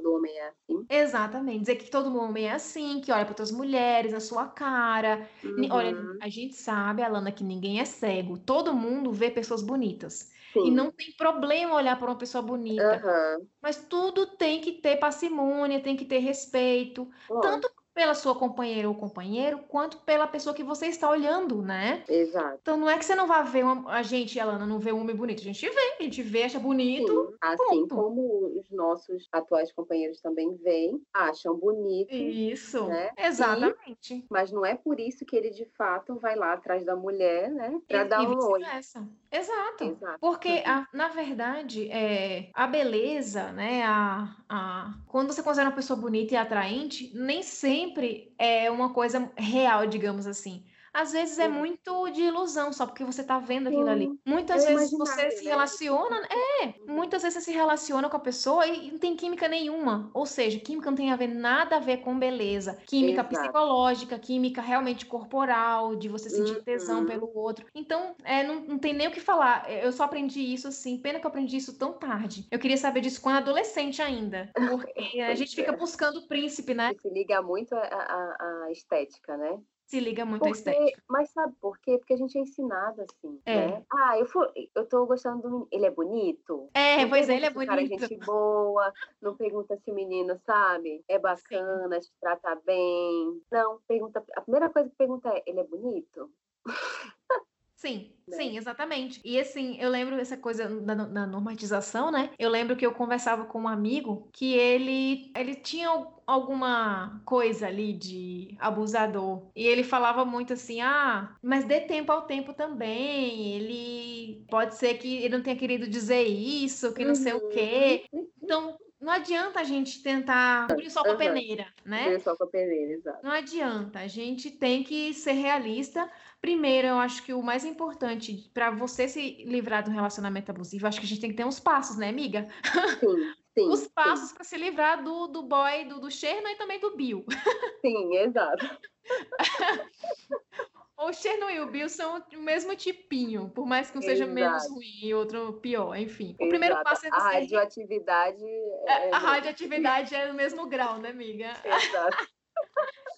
todo homem é assim. Exatamente. Dizer que todo homem é assim, que olha para outras mulheres, a sua cara. Uhum. Olha, a gente sabe, Alana, que ninguém é cego. Todo mundo vê pessoas bonitas. Sim. E não tem problema olhar para uma pessoa bonita. Uhum. Mas tudo tem que ter parcimônia, tem que ter respeito. Tanto pela sua companheira ou companheiro, quanto pela pessoa que você está olhando, né? Exato. Então não é que você não vai ver uma... a gente, Alana, não vê um homem bonito, a gente vê, a gente vê, acha bonito. Sim, assim ponto. como os nossos atuais companheiros também veem, acham bonito. Isso, né? exatamente. E... mas não é por isso que ele de fato vai lá atrás da mulher, né? Para dar um oi. Exato. Exato. Porque, a, na verdade, é, a beleza, né? A, a, quando você considera uma pessoa bonita e atraente, nem sempre é uma coisa real, digamos assim. Às vezes é muito de ilusão, só porque você tá vendo aquilo Sim. ali. Muitas é vezes você se né? relaciona, é, muitas vezes você se relaciona com a pessoa e não tem química nenhuma. Ou seja, química não tem a ver nada a ver com beleza. Química Exato. psicológica, química realmente corporal, de você sentir tesão uhum. pelo outro. Então, é, não, não tem nem o que falar. Eu só aprendi isso assim, pena que eu aprendi isso tão tarde. Eu queria saber disso quando adolescente ainda. Porque a gente fica é. buscando o príncipe, né? Se liga muito a estética, né? Se liga muito Porque, à estética. Mas sabe por quê? Porque a gente é ensinado assim, é. né? Ah, eu, for, eu tô gostando do Ele é bonito? É, pois é, ele é bonito. cara é gente boa, não pergunta se o menino, sabe? É bacana, Sim. te trata bem. Não, pergunta... A primeira coisa que pergunta é, ele é bonito? Sim, né? sim, exatamente. E assim, eu lembro essa coisa da, da, normatização, né? Eu lembro que eu conversava com um amigo que ele, ele tinha alguma coisa ali de abusador. E ele falava muito assim: ah, mas dê tempo ao tempo também. Ele pode ser que ele não tenha querido dizer isso, que não uhum. sei o quê. Uhum. Então, não adianta a gente tentar cobrir só com a peneira, né? Cobrir só com a peneira, exato. Não adianta. A gente tem que ser realista Primeiro, eu acho que o mais importante para você se livrar de um relacionamento abusivo, acho que a gente tem que ter uns passos, né, amiga? Sim, sim. Os passos para se livrar do, do boy, do, do Cherno e também do Bill. Sim, exato. o Cherno e o Bill são o mesmo tipinho, por mais que um seja menos ruim e outro pior, enfim. O primeiro Exato. passo é você... A radioatividade... É... é a radioatividade é no mesmo grau, né, amiga? Exato.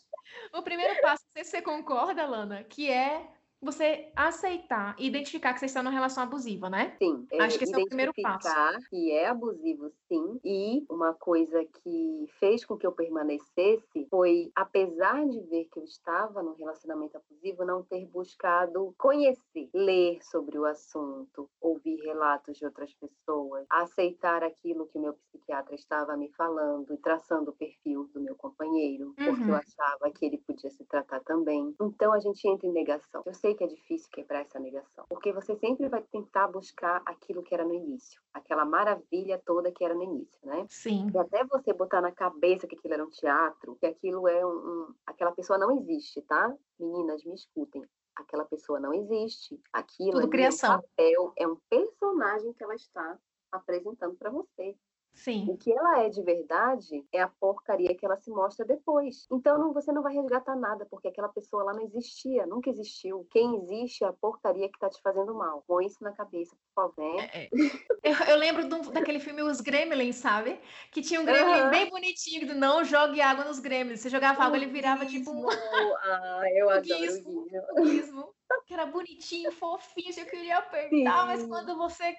O primeiro passo, não sei se você concorda, Lana, que é você aceitar e identificar que você está numa relação abusiva, né? Sim. É, Acho que esse é o primeiro passo. que é abusivo, sim. E uma coisa que fez com que eu permanecesse foi, apesar de ver que eu estava num relacionamento abusivo, não ter buscado conhecer, ler sobre o assunto, ouvir relatos de outras pessoas, aceitar aquilo que o meu psiquiatra estava me falando e traçando o perfil do meu companheiro, uhum. porque eu uhum. achava que ele podia se tratar também. Então a gente entra em negação. Eu sei que é difícil quebrar essa negação, porque você sempre vai tentar buscar aquilo que era no início, aquela maravilha toda que era no início, né? Sim. E até você botar na cabeça que aquilo era um teatro, que aquilo é um, um aquela pessoa não existe, tá? Meninas, me escutem aquela pessoa não existe. Aquilo Tudo criação. é um papel, é um personagem que ela está apresentando para você. Sim. O que ela é de verdade é a porcaria que ela se mostra depois. Então não, você não vai resgatar nada, porque aquela pessoa lá não existia, nunca existiu. Quem existe é a porcaria que tá te fazendo mal. Põe isso na cabeça, por favor. É, é. Eu, eu, lembro do, daquele filme Os Gremlins, sabe? Que tinha um gremlin uhum. bem bonitinho, do não jogue água nos gremlins. Você jogava água, ele virava tipo um. Ah, eu adoro guismo, o guismo. Que era bonitinho, fofinho, eu queria apertar, Sim. mas quando você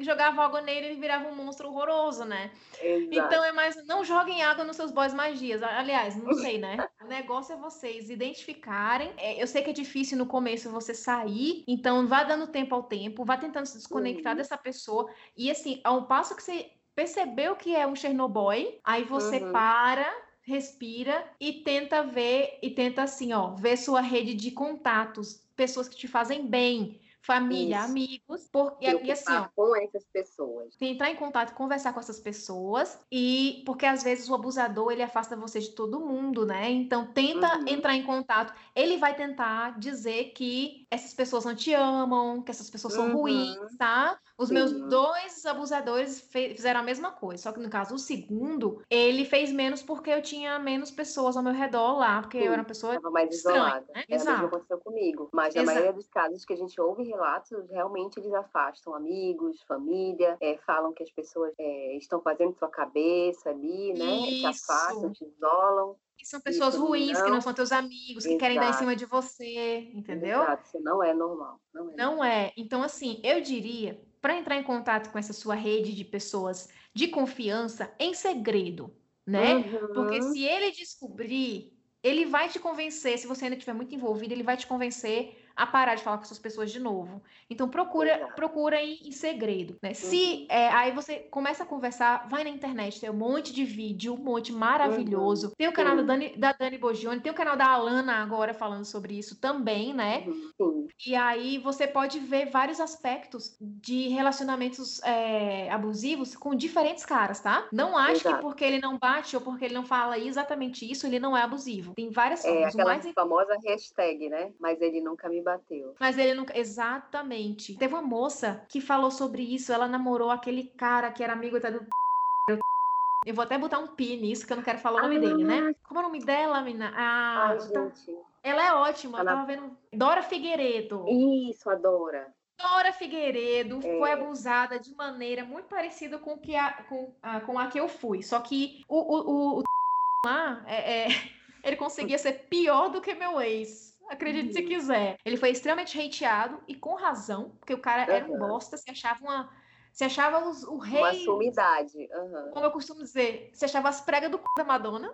jogava água nele, ele virava um monstro horroroso, né? Exato. Então é mais, não joguem água nos seus boys magias. Aliás, não sei, né? o negócio é vocês identificarem. É, eu sei que é difícil no começo você sair, então vá dando tempo ao tempo, vá tentando se desconectar uhum. dessa pessoa. E assim, ao passo que você percebeu que é um Chernobyl, aí você uhum. para, respira e tenta ver e tenta assim, ó, ver sua rede de contatos, pessoas que te fazem bem, família, Isso. amigos, porque e assim, ó, com essas pessoas. Entrar em contato, conversar com essas pessoas e porque às vezes o abusador ele afasta você de todo mundo, né? Então tenta uhum. entrar em contato. Ele vai tentar dizer que essas pessoas não te amam, que essas pessoas são uhum. ruins, tá? Os Sim. meus dois abusadores fizeram a mesma coisa, só que no caso o segundo, ele fez menos porque eu tinha menos pessoas ao meu redor lá, porque Sim. eu era uma pessoa Tava mais estranha, isolada. Né? É Exato. aconteceu comigo, mas na maioria dos casos que a gente ouve relatos, realmente eles afastam amigos, família, é, falam que as pessoas é, estão fazendo sua cabeça ali, né? Isso. Te afastam, te isolam. E são pessoas isso ruins, não... que não são teus amigos, que Exato. querem dar em cima de você, entendeu? Exato, isso não é normal. Não é, não é. Então, assim, eu diria, para entrar em contato com essa sua rede de pessoas de confiança, em segredo, né? Uhum. Porque se ele descobrir, ele vai te convencer, se você ainda estiver muito envolvido, ele vai te convencer a parar de falar com essas pessoas de novo. Então procura, procura em, em segredo, né? Uhum. Se é, aí você começa a conversar, vai na internet, tem um monte de vídeo, um monte maravilhoso. Uhum. Tem o canal da Dani, da Dani Bogione, tem o canal da Alana agora falando sobre isso também, né? Uhum. E aí você pode ver vários aspectos de relacionamentos é, abusivos com diferentes caras, tá? Não acho Exato. que porque ele não bate ou porque ele não fala exatamente isso, ele não é abusivo. Tem várias formas. É aquela mais... famosa hashtag, né? Mas ele nunca me bateu. Mas ele nunca. Exatamente. Teve uma moça que falou sobre isso. Ela namorou aquele cara que era amigo até do. Eu vou até botar um pi nisso, que eu não quero falar o nome ah, dele, né? Como é o nome dela, menina? Ah, Ai, gente. Ela é ótima. Ela... Eu tava vendo. Dora Figueiredo. Isso, a Dora. Dora Figueiredo é. foi abusada de maneira muito parecida com, que a, com, a, com a que eu fui. Só que o, o, o, o lá, é, é, ele conseguia ser pior do que meu ex. Acredite se quiser. Ele foi extremamente hateado e com razão, porque o cara uhum. era um bosta, se achava uma. Se achava os, o rei. Uma sumidade. Uhum. Como eu costumo dizer, se achava as pregas do c da Madonna.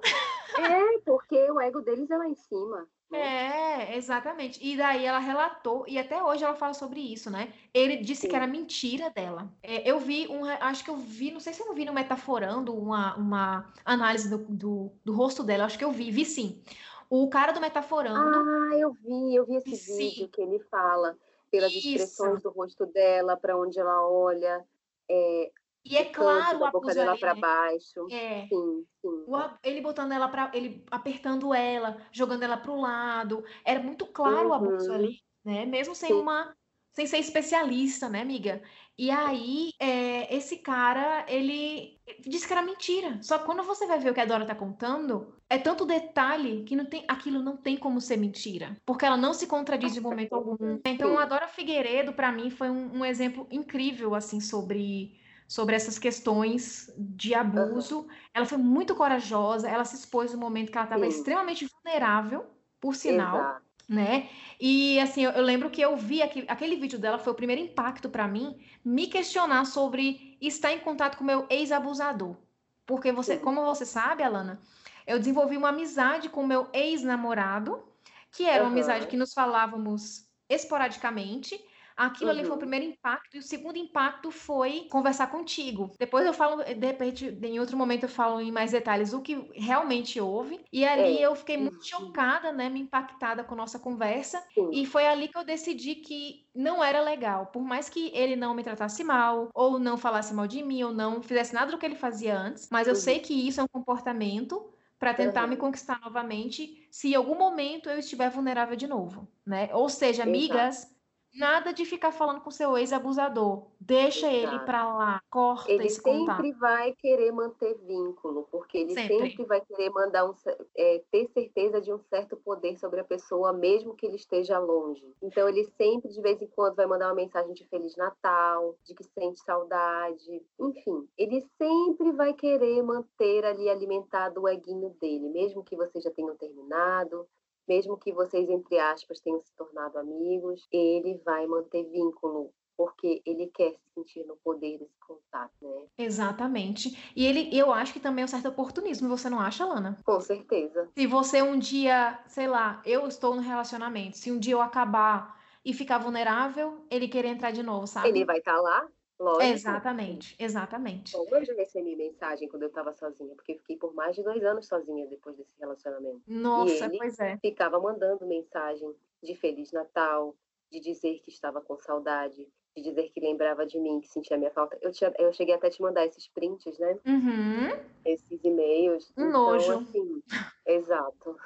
É, porque o ego deles é lá em cima. Né? É, exatamente. E daí ela relatou, e até hoje ela fala sobre isso, né? Ele disse sim. que era mentira dela. É, eu vi um, acho que eu vi, não sei se eu vi no Metaforando uma, uma análise do, do, do rosto dela, acho que eu vi, vi sim. O cara do Metaforando. Ah, eu vi, eu vi esse Sim. vídeo que ele fala pelas Isso. expressões do rosto dela, para onde ela olha. É, e é claro a boca dela para baixo. É. Sim, sim. ele botando ela para ele apertando ela, jogando ela para o lado. Era muito claro uhum. o abuso ali, né? Mesmo sem sim. uma sem ser especialista, né, amiga? E aí, é, esse cara, ele disse que era mentira. Só que quando você vai ver o que a Dora tá contando, é tanto detalhe que não tem, aquilo não tem como ser mentira. Porque ela não se contradiz em momento algum. Então, a Dora Figueiredo, para mim, foi um, um, exemplo incrível, assim, sobre, sobre essas questões de abuso. Uhum. Ela foi muito corajosa, ela se expôs no momento que ela estava extremamente vulnerável, por sinal. Exato né? E assim, eu, eu lembro que eu vi aquele, aquele vídeo dela, foi o primeiro impacto para mim, me questionar sobre estar em contato com meu ex-abusador. Porque você, como você sabe, Alana, eu desenvolvi uma amizade com meu ex-namorado, que era uma amizade que nos falávamos esporadicamente, Aquilo uhum. ali foi o uhum. primeiro impacto, e o segundo impacto foi conversar contigo. Depois eu falo, de repente, em outro momento eu falo em mais detalhes o que realmente houve. E ali é. eu fiquei muito uhum. chocada, né? Me impactada com a nossa conversa. Sim. E foi ali que eu decidi que não era legal. Por mais que ele não me tratasse mal, ou não falasse mal de mim, ou não fizesse nada do que ele fazia antes, mas eu uhum. sei que isso é um comportamento para tentar uhum. me conquistar novamente se em algum momento eu estiver vulnerável de novo, né? Ou seja, amigas, Exato Nada de ficar falando com seu ex-abusador. Deixa Exato. ele para lá, corta ele esse contato. Ele sempre vai querer manter vínculo, porque ele sempre, sempre vai querer mandar um, é, ter certeza de um certo poder sobre a pessoa, mesmo que ele esteja longe. Então ele sempre, de vez em quando, vai mandar uma mensagem de Feliz Natal, de que sente saudade, enfim. Ele sempre vai querer manter ali alimentado o eguinho dele, mesmo que vocês já tenham terminado, mesmo que vocês, entre aspas, tenham se tornado amigos, ele vai manter vínculo porque ele quer se sentir no poder desse contato, né? Exatamente. E ele, eu acho que também é um certo oportunismo, você não acha, Lana? Com certeza. Se você um dia, sei lá, eu estou no relacionamento, se um dia eu acabar e ficar vulnerável, ele querer entrar de novo, sabe? Ele vai estar tá lá Lógico. Exatamente, exatamente. Bom, eu já recebi mensagem quando eu estava sozinha, porque fiquei por mais de dois anos sozinha depois desse relacionamento. Nossa, e ele pois é. Ficava mandando mensagem de Feliz Natal, de dizer que estava com saudade, de dizer que lembrava de mim, que sentia minha falta. Eu, tinha, eu cheguei até a te mandar esses prints, né? Uhum. Esses e-mails. Um então, nojo. Assim, exato.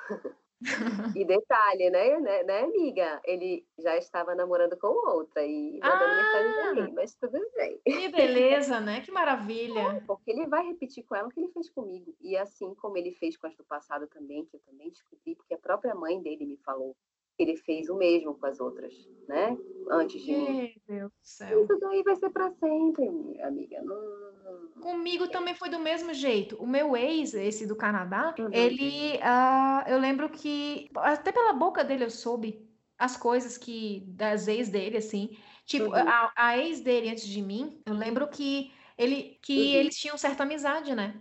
E detalhe, né, né, né, amiga? Ele já estava namorando com outra e mandando ah, mensagem pra mim, mas tudo bem. Que beleza, né? Que maravilha. É, porque ele vai repetir com ela o que ele fez comigo. E assim como ele fez com as do passado também, que eu também descobri, porque a própria mãe dele me falou ele fez o mesmo com as outras, né? Antes de mim. Meu Deus do céu. Isso daí vai ser para sempre, amiga. Não, Comigo também foi do mesmo jeito. O meu ex, esse do Canadá, uhum. ele, uh, eu lembro que até pela boca dele eu soube as coisas que das ex dele, assim. Tipo, uhum. a, a, ex dele antes de mim, eu lembro que ele que uhum. eles tinham certa amizade, né?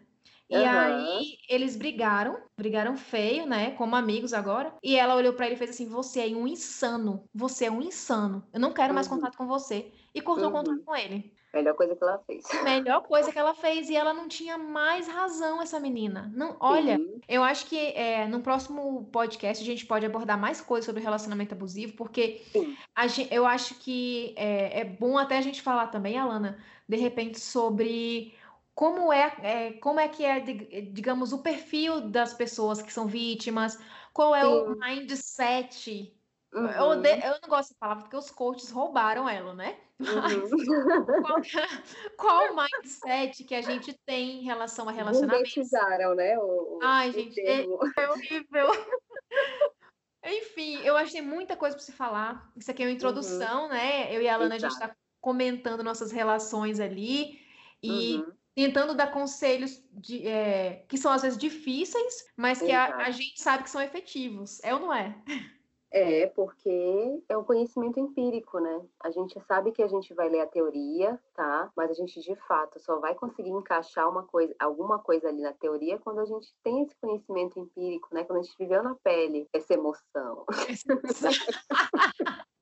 E uhum. aí eles brigaram, brigaram feio, né? Como amigos agora. E ela olhou para ele e fez assim: Você é um insano. Você é um insano. Eu não quero uhum. mais contato com você. E cortou uhum. contato com ele. Melhor coisa que ela fez. Melhor coisa que ela fez. E ela não tinha mais razão, essa menina. Não, olha, Sim. eu acho que é, no próximo podcast a gente pode abordar mais coisas sobre relacionamento abusivo, porque gente, eu acho que é, é bom até a gente falar também, Alana, de repente, sobre como é, é, como é que é, digamos, o perfil das pessoas que são vítimas, qual é Sim. o mindset. Uhum. Eu, odeio, eu, não gosto de falar porque os coaches roubaram ela, né? Mas uhum. qual, qual, o mindset que a gente tem em relação a relacionamento? Gourmetizaram, né? O, Ai, gente, é, é, horrível. Enfim, eu achei muita coisa para se falar. Isso aqui é uma uhum. introdução, uhum. né? Eu e a Alana, Exato. a gente está comentando nossas relações ali. E uhum tentando dar conselhos de, é, que são às vezes difíceis, mas que a, a, gente sabe que são efetivos. É ou não é? É, porque é um conhecimento empírico, né? A gente sabe que a gente vai ler a teoria, tá? Mas a gente de fato só vai conseguir encaixar uma coisa, alguma coisa ali na teoria quando a gente tem esse conhecimento empírico, né? Quando a gente viveu na pele essa emoção.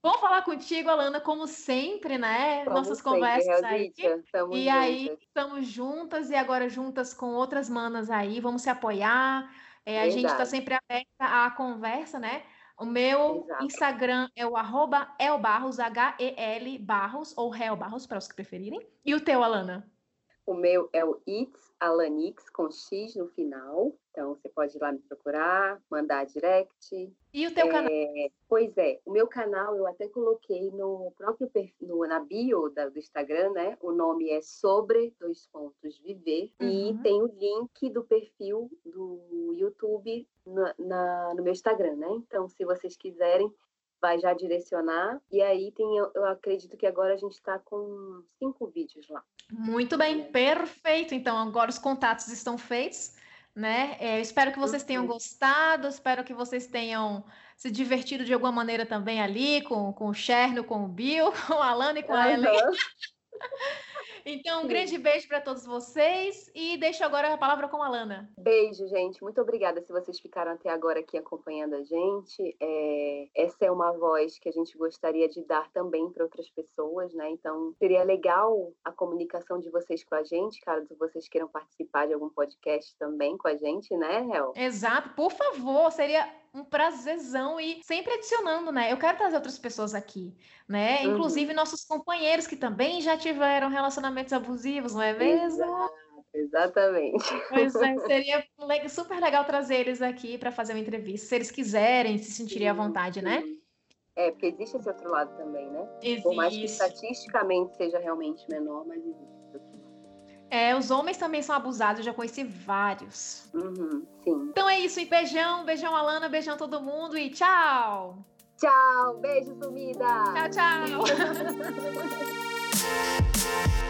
Vamos falar contigo, Alana, como sempre, né? Como Nossas sempre, conversas aí. Estamos e juntas. aí, estamos juntas e agora juntas com outras manas aí. Vamos se apoiar. É, a gente está sempre aberta à conversa, né? O meu Exato. Instagram é o arroba elbarros, H-E-L Barros, ou Hel Barros, para os que preferirem. E o teu, Alana? O meu é o It's Alanix, com X no final. Então, você pode ir lá me procurar, mandar direct. E o teu é, canal? Pois é, o meu canal eu até coloquei no próprio perfil, na bio da, do Instagram, né? O nome é Sobre Dois Pontos Viver. Uhum. E tem o link do perfil do YouTube na, na, no meu Instagram, né? Então, se vocês quiserem, vai já direcionar. E aí tem, eu acredito que agora a gente está com cinco vídeos lá. Muito bem, perfeito. Então, agora os contatos estão feitos né? É, espero que vocês tenham gostado, espero que vocês tenham se divertido de alguma maneira também ali com, com o Cherno, com o Bill, com a Alana e com a Ellen. Então, um grande beijo para todos vocês e deixo agora a palavra com a Lana. Beijo, gente. Muito obrigada se vocês ficaram até agora aqui acompanhando a gente. É... Essa é uma voz que a gente gostaria de dar também para outras pessoas, né? Então, seria legal a comunicação de vocês com a gente, caso vocês queiram participar de algum podcast também com a gente, né, Hel? Exato. Por favor, seria um prazerzão e sempre adicionando, né? Eu quero trazer outras pessoas aqui, né? Uhum. Inclusive nossos companheiros que também já tiveram relacionamentos abusivos, não é mesmo? Exatamente. Pois é, seria super legal trazer eles aqui para fazer uma entrevista, se eles quiserem, se sentirem à vontade, né? É, porque existe esse outro lado também, né? Existe. Por mais que estatisticamente seja realmente menor, mas existe. É, os homens também são abusados, eu já conheci vários. Uhum, sim. Então é isso, e beijão, beijão Alana, beijão todo mundo e tchau! Tchau, beijo sumida! Tchau, tchau!